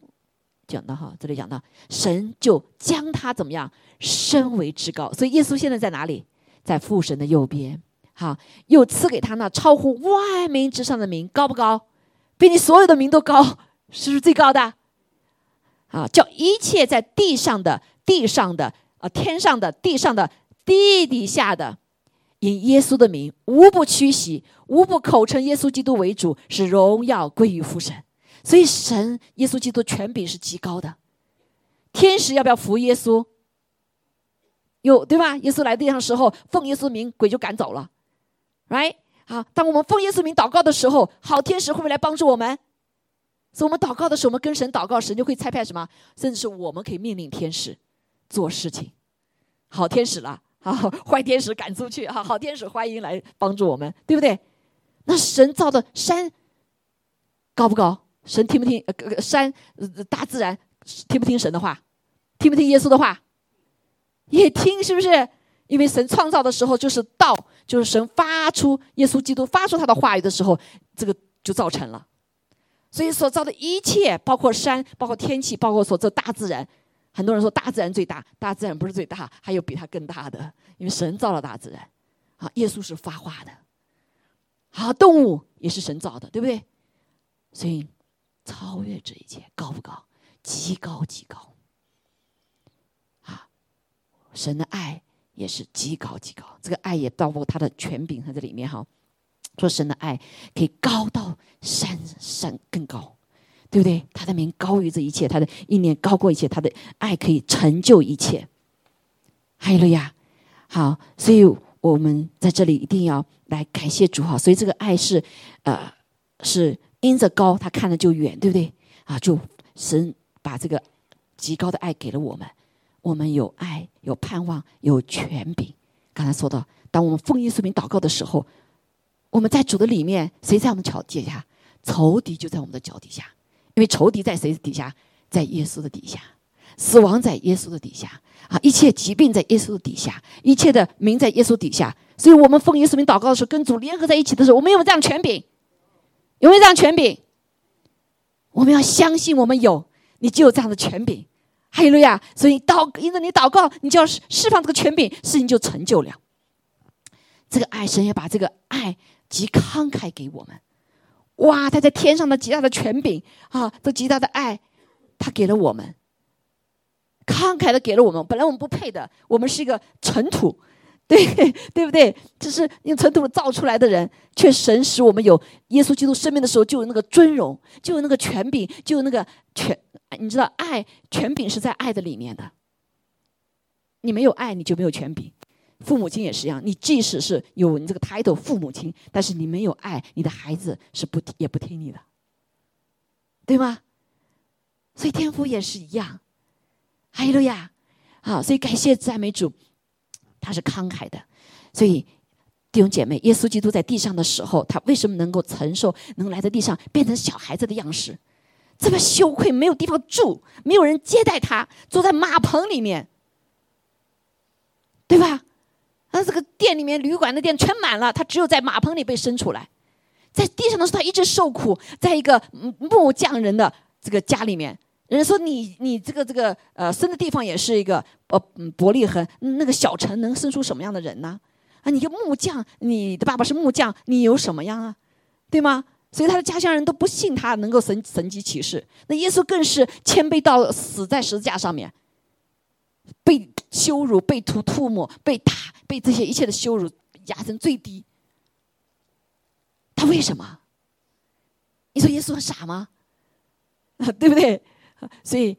讲的哈，这里讲到神就将他怎么样升为至高，所以耶稣现在在哪里？在父神的右边，哈，又赐给他那超乎万民之上的名，高不高？比你所有的名都高，是不是最高的？啊，叫一切在地上的、地上的、啊天上的、地上的、地底下的，以耶稣的名，无不屈膝，无不口称耶稣基督为主，使荣耀归于父神。所以，神耶稣基督权柄是极高的。天使要不要服耶稣？有对吧？耶稣来地上的时候，奉耶稣名，鬼就赶走了，right？好，当我们奉耶稣名祷告的时候，好天使会不会来帮助我们？所以，我们祷告的时候，我们跟神祷告，神就会差派什么？甚至是我们可以命令天使做事情。好天使了，好坏天使赶出去，好好天使欢迎来帮助我们，对不对？那神造的山高不高？神听不听？呃，山呃大自然听不听神的话？听不听耶稣的话？也听，是不是？因为神创造的时候就是道，就是神发出耶稣基督发出他的话语的时候，这个就造成了。所以所造的一切，包括山，包括天气，包括所造大自然，很多人说大自然最大，大自然不是最大，还有比它更大的，因为神造了大自然。啊，耶稣是发话的。好，动物也是神造的，对不对？所以超越这一切，高不高？极高极高。啊神的爱也是极高极高，这个爱也包括他的权柄在这里面哈。说神的爱可以高到山山更高，对不对？他的名高于这一切，他的意念高过一切，他的爱可以成就一切。还有了呀，好，所以我们在这里一定要来感谢主哈。所以这个爱是呃是因着高，他看的就远，对不对？啊，就神把这个极高的爱给了我们。我们有爱，有盼望，有权柄。刚才说到，当我们奉耶稣名祷告的时候，我们在主的里面，谁在我们脚底下？仇敌就在我们的脚底下，因为仇敌在谁底下？在耶稣的底下，死亡在耶稣的底下啊！一切疾病在耶稣的底下，一切的名在耶稣底下。所以我们奉耶稣名祷告的时候，跟主联合在一起的时候，我们有这样的权柄，有没有这样权柄？我们要相信，我们有，你就有这样的权柄。哈利路亚！所以祷，因着你祷告，你就要释放这个权柄，事情就成就了。这个爱神要把这个爱极慷慨给我们。哇！他在天上的极大的权柄啊，这极大的爱，他给了我们，慷慨的给了我们。本来我们不配的，我们是一个尘土，对 对不对？只是用尘土造出来的人，却神使我们有耶稣基督生命的时候，就有那个尊荣，就有那个权柄，就有那个权。你知道，爱权柄是在爱的里面的。你没有爱，你就没有权柄。父母亲也是一样，你即使是有你这个 title 父母亲，但是你没有爱，你的孩子是不也不听你的，对吗？所以天父也是一样。哈利路亚！好，所以感谢赞美主，他是慷慨的。所以弟兄姐妹，耶稣基督在地上的时候，他为什么能够承受，能来到地上变成小孩子的样式？这么羞愧，没有地方住，没有人接待他，坐在马棚里面，对吧？他这个店里面，旅馆的店全满了，他只有在马棚里被生出来，在地上的时候，他一直受苦，在一个木匠人的这个家里面，人说你你这个这个呃生的地方也是一个呃伯利恒那个小城，能生出什么样的人呢？啊，你个木匠，你的爸爸是木匠，你有什么样啊？对吗？所以他的家乡人都不信他能够神神迹启示，那耶稣更是谦卑到死在十字架上面，被羞辱、被吐唾沫、被打、被这些一切的羞辱压成最低。他为什么？你说耶稣很傻吗？啊 对不对？所以，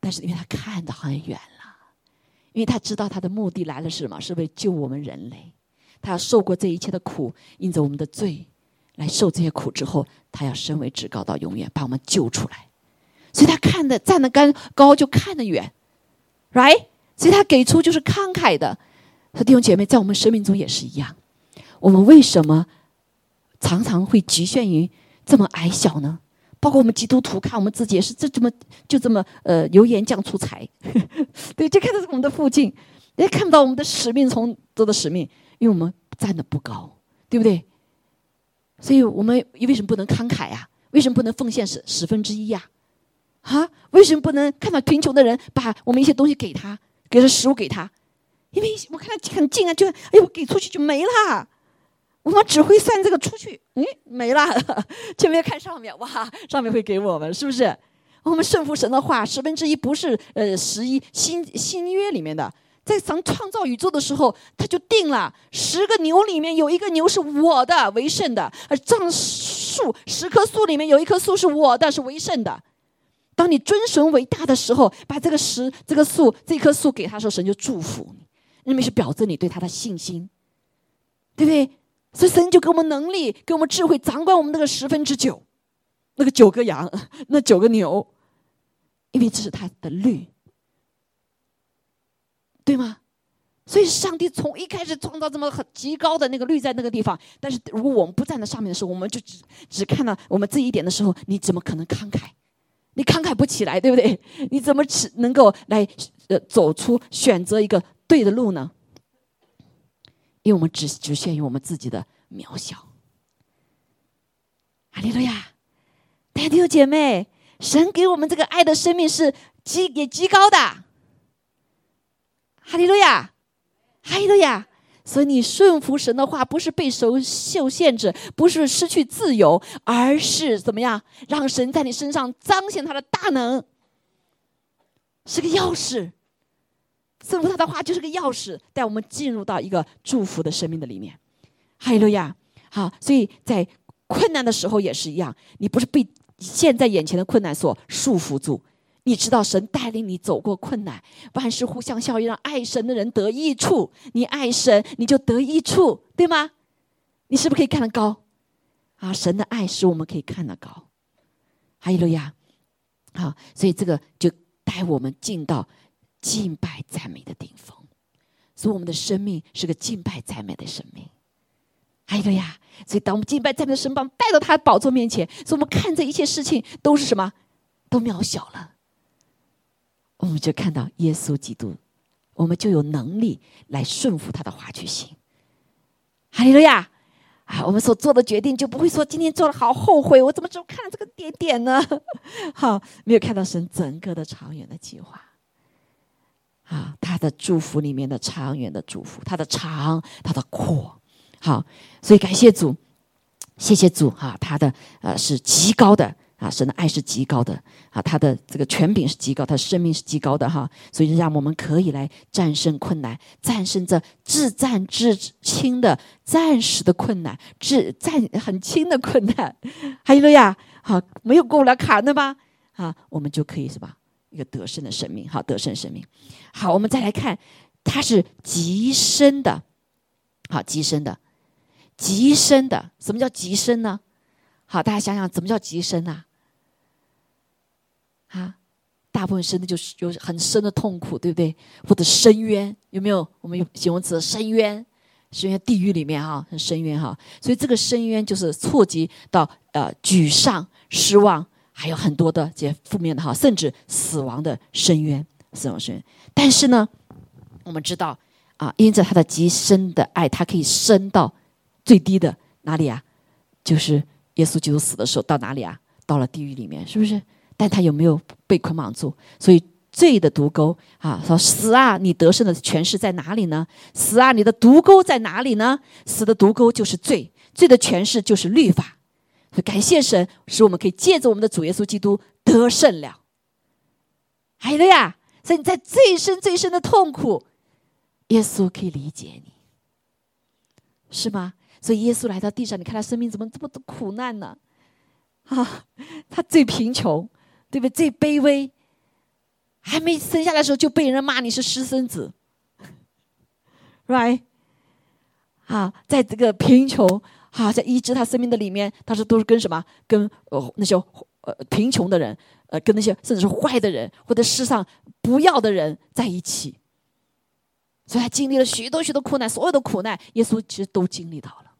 但是因为他看得很远了，因为他知道他的目的来了是什么？是为救我们人类，他要受过这一切的苦，因着我们的罪。来受这些苦之后，他要升为至高到永远，把我们救出来。所以他看的站得高高就看得远，right？所以他给出就是慷慨的。和弟兄姐妹在我们生命中也是一样。我们为什么常常会局限于这么矮小呢？包括我们基督徒看我们自己也是这这么就这么呃油盐酱醋茶，对，就看到我们的附近，也看不到我们的使命从做的使命，因为我们站的不高，对不对？所以我们为什么不能慷慨呀？为什么不能奉献十十分之一呀？啊？为什么不能看到贫穷的人，把我们一些东西给他，给了食物给他？因为我看他很近啊，就哎呦，给出去就没了。我们只会算这个出去，嗯，没了。前面看上面，哇，上面会给我们，是不是？我们顺服神的话，十分之一不是呃十一新新约里面的，在神创造宇宙的时候，他就定了十个牛里面有一个牛是我的为圣的，而这树十棵树里面有一棵树是我的，是为圣的。当你尊神为大的时候，把这个石、这个树、这棵树给他的时候，神就祝福你，因为是表征你对他的信心，对不对？所以神就给我们能力，给我们智慧，掌管我们那个十分之九，那个九个羊，那九个牛，因为这是他的律。对吗？所以上帝从一开始创造这么很极高的那个绿在那个地方，但是如果我们不站在上面的时候，我们就只只看到我们这一点的时候，你怎么可能慷慨？你慷慨不起来，对不对？你怎么只能够来呃走出选择一个对的路呢？因为我们只局限于我们自己的渺小。哈利路亚，弟兄姐妹，神给我们这个爱的生命是极也极高的。哈利路亚，哈利路亚！所以你顺服神的话，不是被受受限制，不是失去自由，而是怎么样？让神在你身上彰显他的大能，是个钥匙。顺服他的话就是个钥匙，带我们进入到一个祝福的生命的里面。哈利路亚！好，所以在困难的时候也是一样，你不是被现在眼前的困难所束缚住。你知道神带领你走过困难，万事互相效应，让爱神的人得益处。你爱神，你就得益处，对吗？你是不是可以看得高？啊，神的爱使我们可以看得高。哈利路亚！好，所以这个就带我们进到敬拜赞美的顶峰。所以我们的生命是个敬拜赞美的生命。哈利路亚！所以当我们敬拜赞美的神把带到他宝座面前，所以我们看这一切事情都是什么？都渺小了。我们就看到耶稣基督，我们就有能力来顺服他的话去行。哈利路亚！啊，我们所做的决定就不会说今天做的好后悔，我怎么只看了这个点点呢？好，没有看到神整个的长远的计划。啊，他的祝福里面的长远的祝福，他的长，他的阔。好，所以感谢主，谢谢主哈，他的呃是极高的。啊，神的爱是极高的啊，他的这个权柄是极高，他的生命是极高的哈，所以让我们可以来战胜困难，战胜这至战至轻的暂时的困难，至战很轻的困难。还有了呀，好，没有过不了坎的吧？啊，我们就可以是吧？一个得胜的生命，好，得胜生命。好，我们再来看，它是极深的，好，极深的，极深的。什么叫极深呢？好，大家想想，怎么叫极深啊？啊，大部分深的就是有很深的痛苦，对不对？或者深渊，有没有？我们用形容词深渊，深渊地狱里面哈，很深渊哈。所以这个深渊就是触及到呃沮丧、失望，还有很多的这些负面的哈，甚至死亡的深渊，死亡深渊。但是呢，我们知道啊，因着他的极深的爱，他可以深到最低的哪里啊？就是耶稣基督死的时候到哪里啊？到了地狱里面，是不是？但他有没有被捆绑住？所以罪的毒钩啊，说死啊，你得胜的权势在哪里呢？死啊，你的毒钩在哪里呢？死的毒钩就是罪，罪的权势就是律法。感谢神，使我们可以借着我们的主耶稣基督得胜了。还有呀，所以你在最深最深的痛苦，耶稣可以理解你，是吗？所以耶稣来到地上，你看他生命怎么这么多苦难呢？啊，他最贫穷。对不对？最卑微，还没生下来的时候就被人骂你是私生子，right？啊，在这个贫穷，啊，在医治他生命的里面，他是都是跟什么？跟呃那些呃贫穷的人，呃，跟那些甚至是坏的人，或者世上不要的人在一起，所以他经历了许多许多苦难，所有的苦难，耶稣其实都经历到了。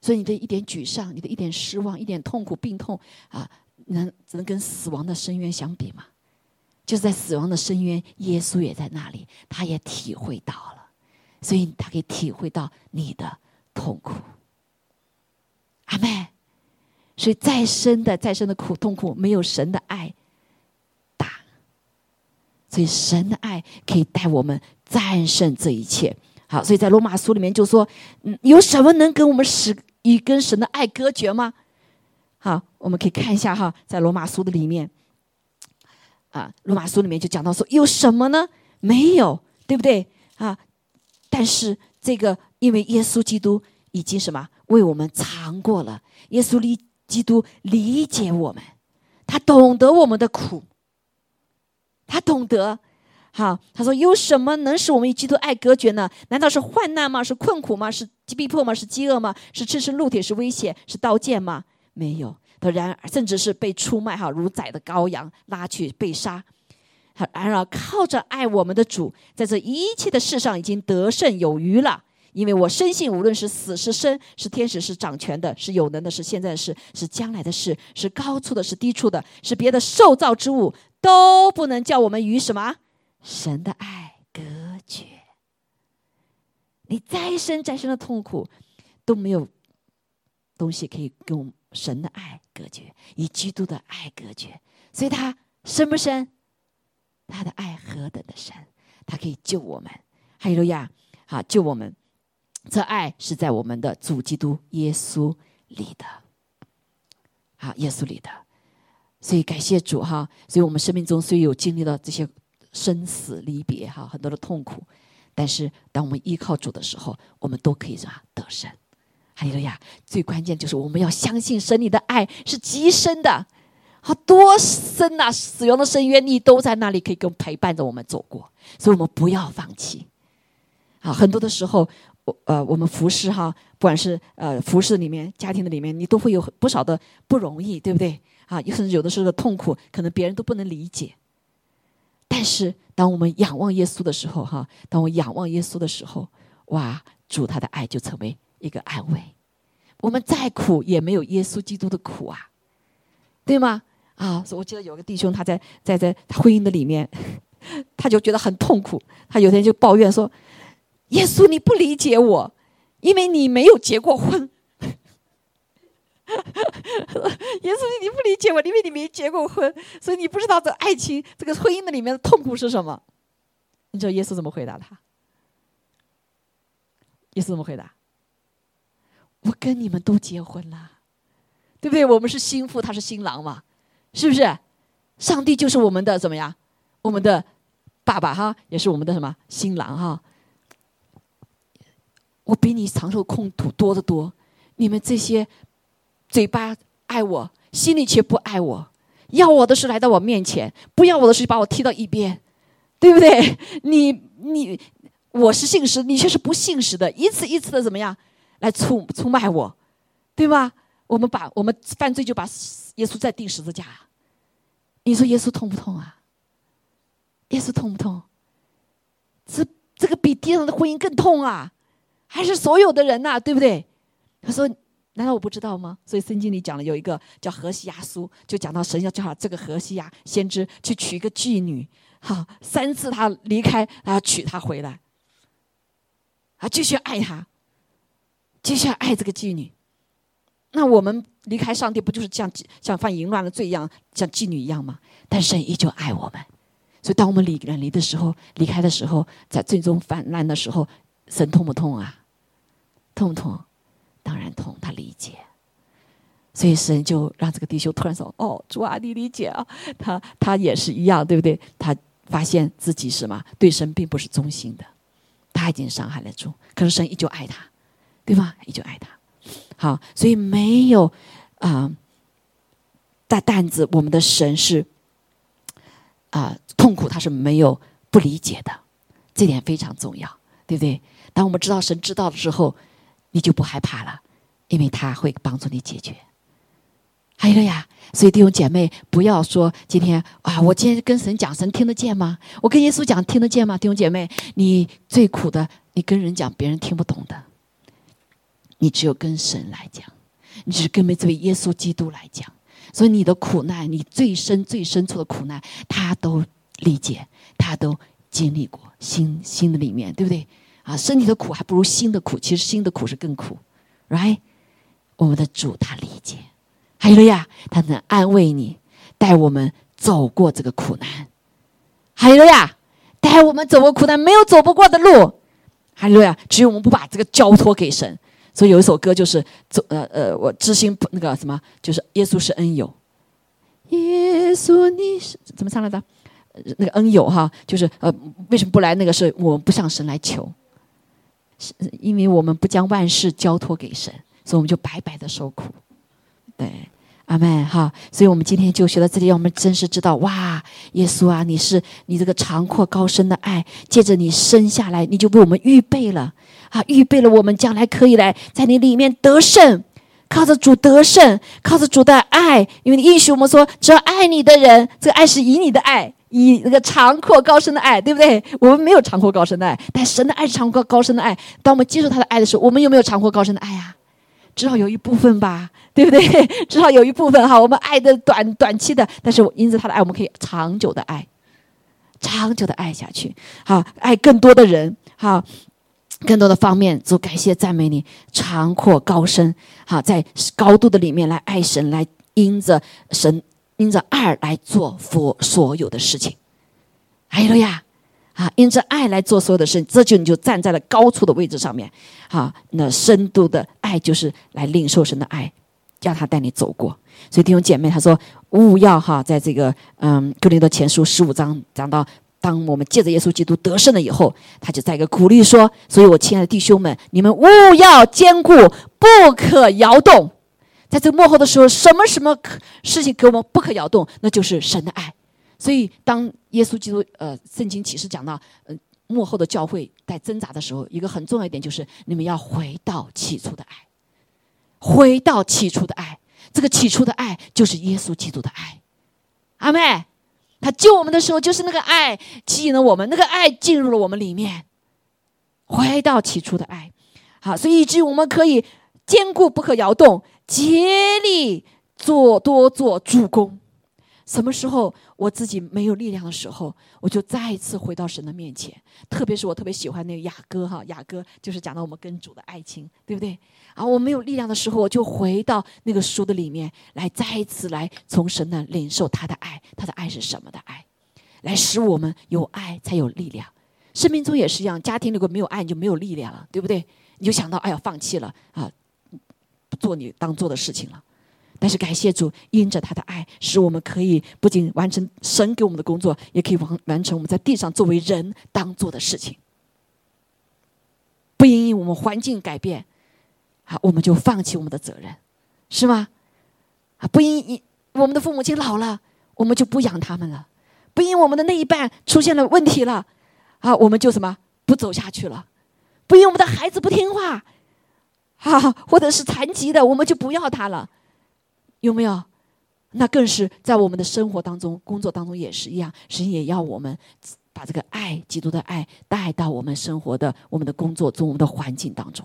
所以你的一点沮丧，你的一点失望，一点痛苦、病痛啊，能只能跟死亡的深渊相比吗？就是在死亡的深渊，耶稣也在那里，他也体会到了，所以他可以体会到你的痛苦。阿妹，所以再深的、再深的苦痛苦，没有神的爱大。所以神的爱可以带我们战胜这一切。好，所以在罗马书里面就说，嗯，有什么能跟我们使？与跟神的爱隔绝吗？好，我们可以看一下哈，在罗马书的里面，啊，罗马书里面就讲到说，有什么呢？没有，对不对啊？但是这个，因为耶稣基督已经什么为我们尝过了，耶稣理基督理解我们，他懂得我们的苦，他懂得。好，他说有什么能使我们与基督爱隔绝呢？难道是患难吗？是困苦吗？是逼迫吗？是饥饿吗？是赤身露体？是危险？是刀剑吗？没有。他然而，甚至是被出卖，哈，如宰的羔羊，拉去被杀。然而，靠着爱我们的主，在这一切的事上已经得胜有余了。因为我深信，无论是死是生，是天使是掌权的，是有能的，是现在的事，是将来的事，是高处的，是低处的，是别的受造之物，都不能叫我们与什么。神的爱隔绝，你再深再深的痛苦都没有东西可以跟我们神的爱隔绝，与基督的爱隔绝。所以他深不深？他的爱何等的深，他可以救我们。哈利路亚！好，救我们。这爱是在我们的主基督耶稣里的，好，耶稣里的。所以感谢主哈！所以我们生命中虽有经历了这些。生死离别，哈，很多的痛苦，但是当我们依靠主的时候，我们都可以什么得胜？哈利路亚，最关键就是我们要相信神你的爱是极深的，好多深呐，死亡的深渊你都在那里可以跟陪伴着我们走过，所以我们不要放弃。啊，很多的时候，我呃，我们服侍哈，不管是呃服侍里面、家庭的里面，你都会有不少的不容易，对不对？啊，甚至有的时候的痛苦，可能别人都不能理解。但是，当我们仰望耶稣的时候，哈，当我仰望耶稣的时候，哇，主他的爱就成为一个安慰。我们再苦也没有耶稣基督的苦啊，对吗？啊，我记得有个弟兄，他在在在婚姻的里面，他就觉得很痛苦。他有天就抱怨说：“耶稣，你不理解我，因为你没有结过婚。” 耶稣，你不理解我，因为你没结过婚，所以你不知道这爱情、这个婚姻的里面的痛苦是什么。你知道耶稣怎么回答他？耶稣怎么回答？我跟你们都结婚了，对不对？我们是新妇，他是新郎嘛，是不是？上帝就是我们的怎么样？我们的爸爸哈，也是我们的什么新郎哈？我比你长寿空土多得多，你们这些。嘴巴爱我，心里却不爱我。要我的时候来到我面前，不要我的是把我踢到一边，对不对？你你我是信实，你却是不信实的，一次一次的怎么样来出出卖我，对吗？我们把我们犯罪就把耶稣再钉十字架，你说耶稣痛不痛啊？耶稣痛不痛？这这个比地上的婚姻更痛啊！还是所有的人呐，对不对？他说。难道我不知道吗？所以圣经里讲了有一个叫何西亚书，就讲到神要叫这个何西亚先知去娶一个妓女，好三次他离开，然后娶她回来，啊继续爱她，继续爱这个妓女。那我们离开上帝，不就是像像犯淫乱的罪一样，像妓女一样吗？但神依旧爱我们，所以当我们离远离的时候，离开的时候，在最终泛滥的时候，神痛不痛啊？痛不痛？当然痛，他理解，所以神就让这个弟兄突然说：“哦，主啊，你理解啊。”他他也是一样，对不对？他发现自己什么对神并不是忠心的，他已经伤害了主，可是神依旧爱他，对吧？依旧爱他。好，所以没有啊大担子，我们的神是啊痛苦，他是没有不理解的，这点非常重要，对不对？当我们知道神知道的时候。你就不害怕了，因为他会帮助你解决。还有呀，所以弟兄姐妹，不要说今天啊，我今天跟神讲，神听得见吗？我跟耶稣讲，听得见吗？弟兄姐妹，你最苦的，你跟人讲，别人听不懂的。你只有跟神来讲，你只是跟这位耶稣基督来讲。所以你的苦难，你最深最深处的苦难，他都理解，他都经历过，心心的里面，对不对？啊，身体的苦还不如心的苦，其实心的苦是更苦，right？我们的主他理解，还有呀，他能安慰你，带我们走过这个苦难，还有呀，带我们走过苦难，没有走不过的路，还有呀，只有我们不把这个交托给神。所以有一首歌就是，呃呃，我知心那个什么，就是耶稣是恩友，耶稣，你是怎么唱来的？那个恩友哈，就是呃，为什么不来？那个是我们不向神来求，是因为我们不将万事交托给神，所以我们就白白的受苦。对，阿门哈。所以我们今天就学到这里，让我们真实知道，哇，耶稣啊，你是你这个长阔高深的爱，借着你生下来，你就为我们预备了啊，预备了我们将来可以来在你里面得胜。靠着主得胜，靠着主的爱，因为你应许我们说，只要爱你的人，这个爱是以你的爱，以那个长阔高深的爱，对不对？我们没有长阔高深的爱，但神的爱是长阔高深的爱。当我们接受他的爱的时候，我们有没有长阔高深的爱呀？至少有一部分吧，对不对？至少有一部分哈，我们爱的短短期的，但是因着他的爱，我们可以长久的爱，长久的爱下去，好，爱更多的人，好。更多的方面，主感谢赞美你，长阔高深，好，在高度的里面来爱神，来因着神因着爱来做佛所有的事情，还有呀，啊，因着爱来做所有的事情，这就你就站在了高处的位置上面，好，那深度的爱就是来领受神的爱，叫他带你走过。所以弟兄姐妹，他说勿要哈，在这个嗯，格林多前书十五章讲到。当我们借着耶稣基督得胜了以后，他就再一个鼓励说：“所以我亲爱的弟兄们，你们勿要坚固，不可摇动。在这幕后的时候，什么什么可事情给我们不可摇动？那就是神的爱。所以，当耶稣基督呃圣经启示讲到嗯幕后的教会在挣扎的时候，一个很重要一点就是你们要回到起初的爱，回到起初的爱。这个起初的爱就是耶稣基督的爱。阿妹。”他救我们的时候，就是那个爱吸引了我们，那个爱进入了我们里面，回到起初的爱。好，所以以至于我们可以坚固不可摇动，竭力做多做助攻。什么时候我自己没有力量的时候，我就再一次回到神的面前。特别是我特别喜欢那个雅歌哈，雅歌就是讲到我们跟主的爱情，对不对？啊，我没有力量的时候，我就回到那个书的里面来，再一次来从神那领受他的爱。他的爱是什么的爱？来使我们有爱才有力量。生命中也是一样，家庭如果没有爱，你就没有力量了，对不对？你就想到哎呀，放弃了啊，不做你当做的事情了。但是感谢主，因着他的爱，使我们可以不仅完成神给我们的工作，也可以完完成我们在地上作为人当做的事情。不因我们环境改变，啊，我们就放弃我们的责任，是吗？啊，不因因我们的父母亲老了，我们就不养他们了；不因我们的那一半出现了问题了，啊，我们就什么不走下去了；不因我们的孩子不听话，啊，或者是残疾的，我们就不要他了。有没有？那更是在我们的生活当中、工作当中也是一样。神也要我们把这个爱、基督的爱带到我们生活的、我们的工作中、我们的环境当中。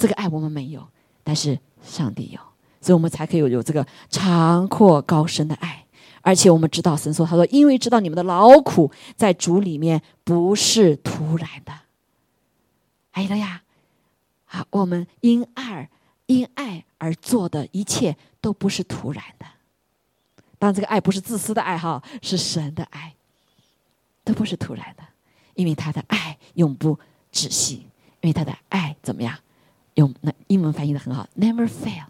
这个爱我们没有，但是上帝有，所以我们才可以有有这个长阔高深的爱。而且我们知道，神说：“他说，因为知道你们的劳苦在主里面不是突然的。”哎呀，好，我们因爱。因爱而做的一切都不是突然的，当然，这个爱不是自私的爱哈，是神的爱，都不是突然的，因为他的爱永不止息，因为他的爱怎么样？用那英文翻译的很好，never fail。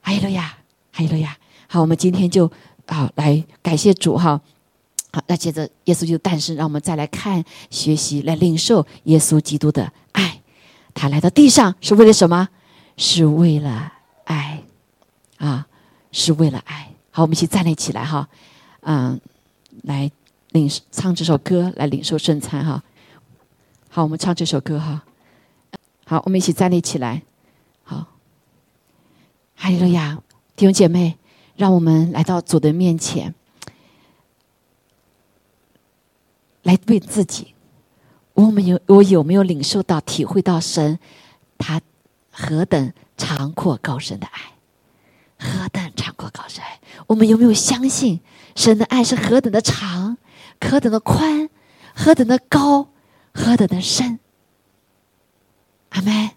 哈利路亚，哈利路亚。好，我们今天就啊来感谢主哈。好，那接着耶稣就诞生，让我们再来看、学习、来领受耶稣基督的爱。他来到地上是为了什么？是为了爱，啊，是为了爱。好，我们一起站立起来哈，嗯，来领唱这首歌，来领受圣餐哈。好，我们唱这首歌哈。好，我们一起站立起来。好，哈利路亚，弟兄姐妹，让我们来到主的面前，来问自己。我们有我有没有领受到、体会到神他何等长阔高深的爱？何等长阔高深爱？我们有没有相信神的爱是何等的长、何等的宽、何等的高、何等的深？阿门。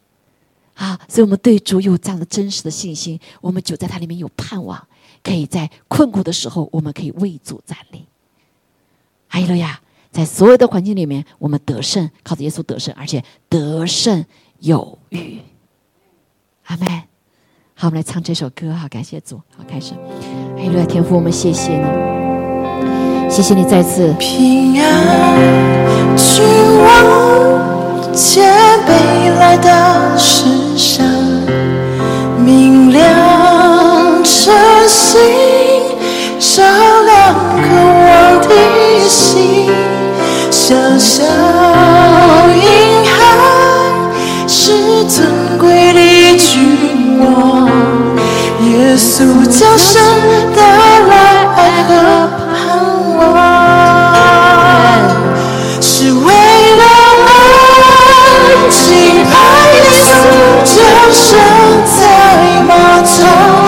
啊，所以我们对主有这样的真实的信心，我们就在它里面有盼望，可以在困苦的时候，我们可以为主站立。阿依路亚，在所有的环境里面，我们得胜，靠着耶稣得胜，而且得胜有余。阿门。好，我们来唱这首歌哈，感谢主，好开始。阿依路亚，天父，我们谢谢你，谢谢你再次平安君望。洁白来的世上，明亮着心，照亮渴望的心，小小婴孩是尊贵的君王，耶稣降生带来爱和。身在马场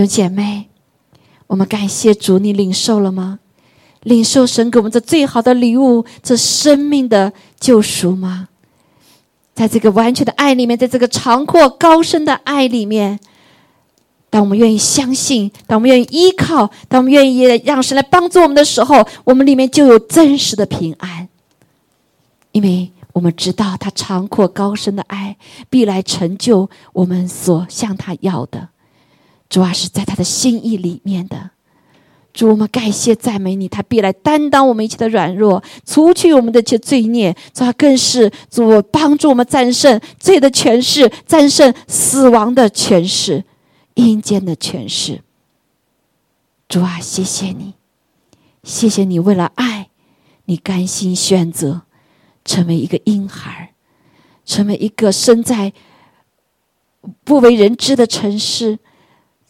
有姐妹我们感谢主你领受了吗？领受神给我们这最好的礼物这生命的救赎吗？在这个完全的爱里面在这个长阔高深的爱里面当我们愿意相信当我们愿意依靠当我们愿意让神来帮助我们的时候我们里面就有真实的平安。因为我们知道他长阔高深的爱必来成就我们所向他要的。主啊，是在他的心意里面的。主，我们感谢赞美你，他必来担当我们一切的软弱，除去我们的一切罪孽。主啊，更是主帮助我们战胜罪的权势，战胜死亡的权势，阴间的权势。主啊，谢谢你，谢谢你为了爱，你甘心选择成为一个婴孩，成为一个身在不为人知的城市。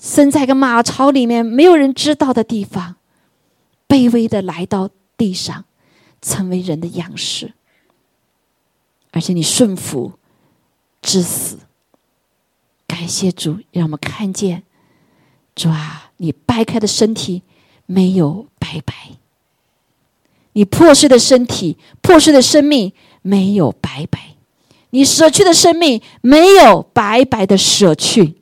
生在个马槽里面，没有人知道的地方，卑微的来到地上，成为人的样式。而且你顺服至死，感谢主，让我们看见主啊，你掰开的身体没有白白，你破碎的身体、破碎的生命没有白白，你舍去的生命没有白白的舍去。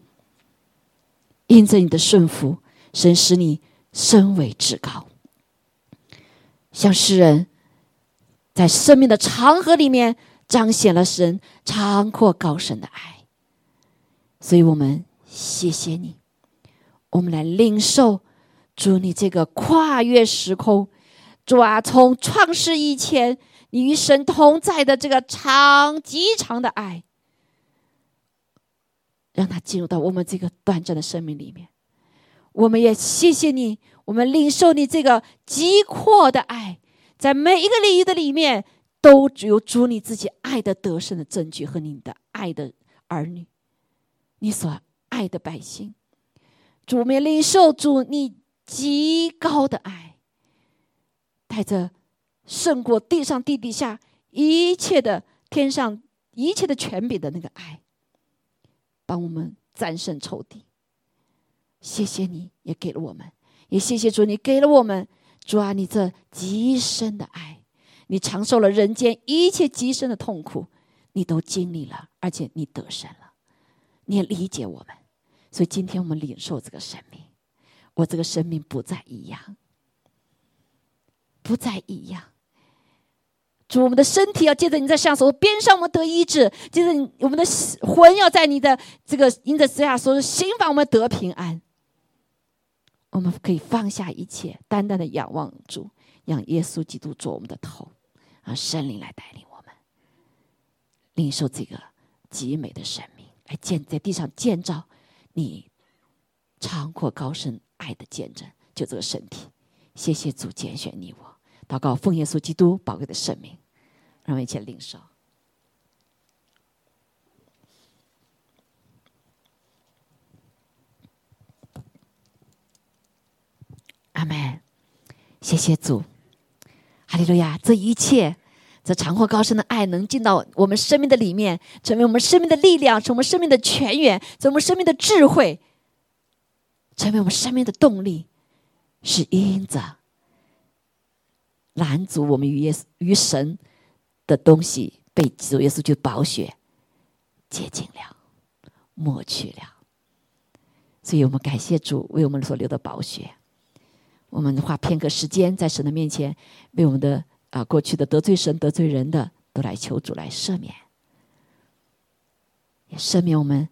因着你的顺服，神使你身为至高，像诗人，在生命的长河里面彰显了神长阔高深的爱。所以我们谢谢你，我们来领受主你这个跨越时空，主啊，从创世以前，你与神同在的这个长极长的爱。让他进入到我们这个短暂的生命里面，我们也谢谢你，我们领受你这个极阔的爱，在每一个领域的里面，都只有主你自己爱的得胜的证据和你的爱的儿女，你所爱的百姓，主我们领受主你极高的爱，带着胜过地上地底下一切的天上一切的权柄的那个爱。帮我们战胜仇敌，谢谢你也给了我们，也谢谢主，你给了我们主啊，你这极深的爱，你承受了人间一切极深的痛苦，你都经历了，而且你得胜了，你也理解我们，所以今天我们领受这个生命，我这个生命不再一样，不再一样。主，我们的身体要借着你在上手边上，我们得医治；借着你我们的魂要在你的这个因着之下，说心房我们得平安。我们可以放下一切，单单的仰望主，让耶稣基督做我们的头，让圣灵来带领我们，领受这个极美的生命，来建在地上建造你长阔高深爱的见证，就这个身体。谢谢主拣选你我。祷告，奉耶稣基督宝贵的圣名，让我们一起领受。阿门。谢谢主，哈利路亚！这一切，这长阔高深的爱，能进到我们生命的里面，成为我们生命的力量，成为我们生命的泉源，成为我们生命的智慧，成为我们生命的动力，是因着。拦阻我们与耶稣与神的东西被主耶稣就宝血接近了，抹去了。所以我们感谢主为我们所留的宝血。我们花片刻时间在神的面前，为我们的啊过去的得罪神得罪人的，都来求主来赦免，也赦免我们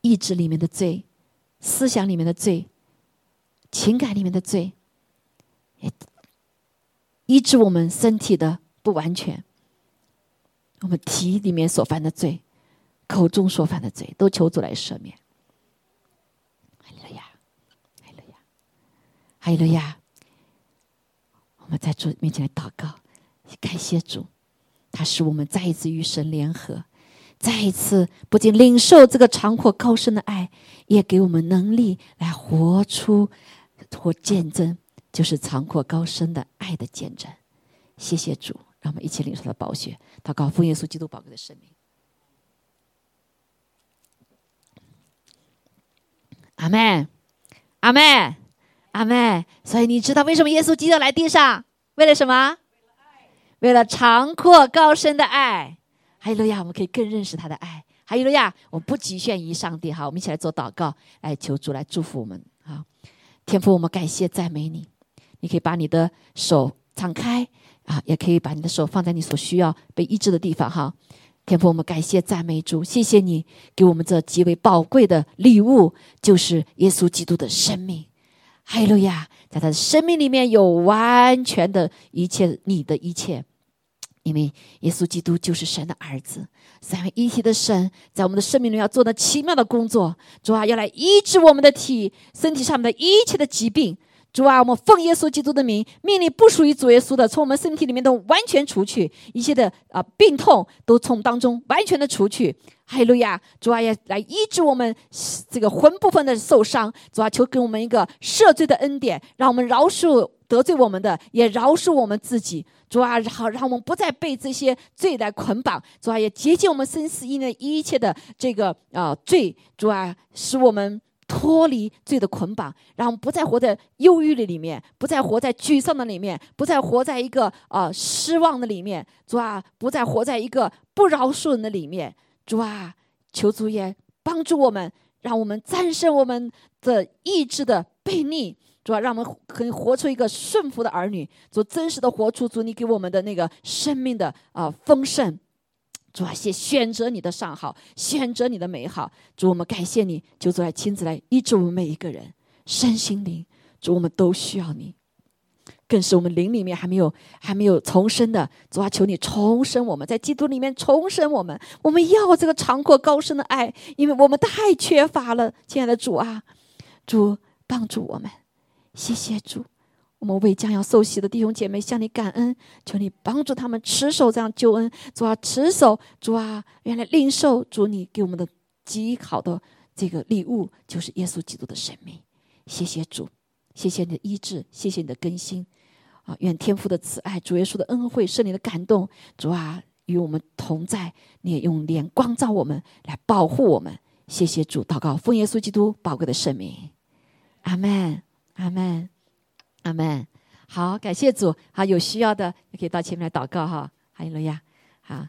意志里面的罪、思想里面的罪、情感里面的罪，也。医治我们身体的不完全，我们体里面所犯的罪，口中所犯的罪，都求主来赦免。哈利路亚，哈利亚，哈利亚。我们在主面前来祷告，感谢主，他使我们再一次与神联合，再一次不仅领受这个长阔高深的爱，也给我们能力来活出或见证。就是长阔高深的爱的见证，谢谢主，让我们一起领受的宝血，祷告奉耶稣基督宝贵的生命。阿门，阿门，阿门。所以你知道为什么耶稣基督来地上？为了什么？为了长阔高深的爱。哈利路亚，我们可以更认识他的爱。哈利路亚，我们不局限于上帝。哈，我们一起来做祷告，来求主来祝福我们。好，天父，我们感谢赞美你。你可以把你的手敞开啊，也可以把你的手放在你所需要被医治的地方哈。天父，我们感谢赞美主，谢谢你给我们这极为宝贵的礼物，就是耶稣基督的生命。哈利路亚，在他的生命里面有完全的一切，你的一切，因为耶稣基督就是神的儿子，三位一体的神在我们的生命里要做那奇妙的工作，主啊，要来医治我们的体身体上面的一切的疾病。主啊，我们奉耶稣基督的名，命令不属于主耶稣的，从我们身体里面都完全除去一切的啊病痛，都从当中完全的除去。哈利路亚！主啊，也来医治我们这个魂部分的受伤。主啊，求给我们一个赦罪的恩典，让我们饶恕得罪我们的，也饶恕我们自己。主啊，好，让我们不再被这些罪来捆绑。主啊，也洁净我们生死因的一切的这个啊罪。主啊，使我们。脱离罪的捆绑，让我们不再活在忧郁的里面，不再活在沮丧的里面，不再活在一个啊失望的里面。主啊，不再活在一个不饶恕人的里面。主啊，求主也帮助我们，让我们战胜我们的意志的悖逆。主啊，让我们可以活出一个顺服的儿女，做真实的活出主你给我们的那个生命的啊丰盛。主啊，谢选择你的上好，选择你的美好。主，我们感谢你，就主来亲自来医治我们每一个人身心灵。主，我们都需要你，更是我们灵里面还没有还没有重生的。主啊，求你重生我们，在基督里面重生我们。我们要这个长阔高深的爱，因为我们太缺乏了。亲爱的主啊，主帮助我们，谢谢主。我们为将要受洗的弟兄姐妹向你感恩，求你帮助他们持守这样救恩。主啊，持守主啊，原来领受主你给我们的极好的这个礼物，就是耶稣基督的生命。谢谢主，谢谢你的医治，谢谢你的更新。啊，愿天父的慈爱、主耶稣的恩惠、圣灵的感动，主啊与我们同在。你也用脸光照我们，来保护我们。谢谢主，祷告奉耶稣基督宝贵的圣名。阿门，阿门。阿门，好，感谢主，好，有需要的可以到前面来祷告哈，哈利路亚，好。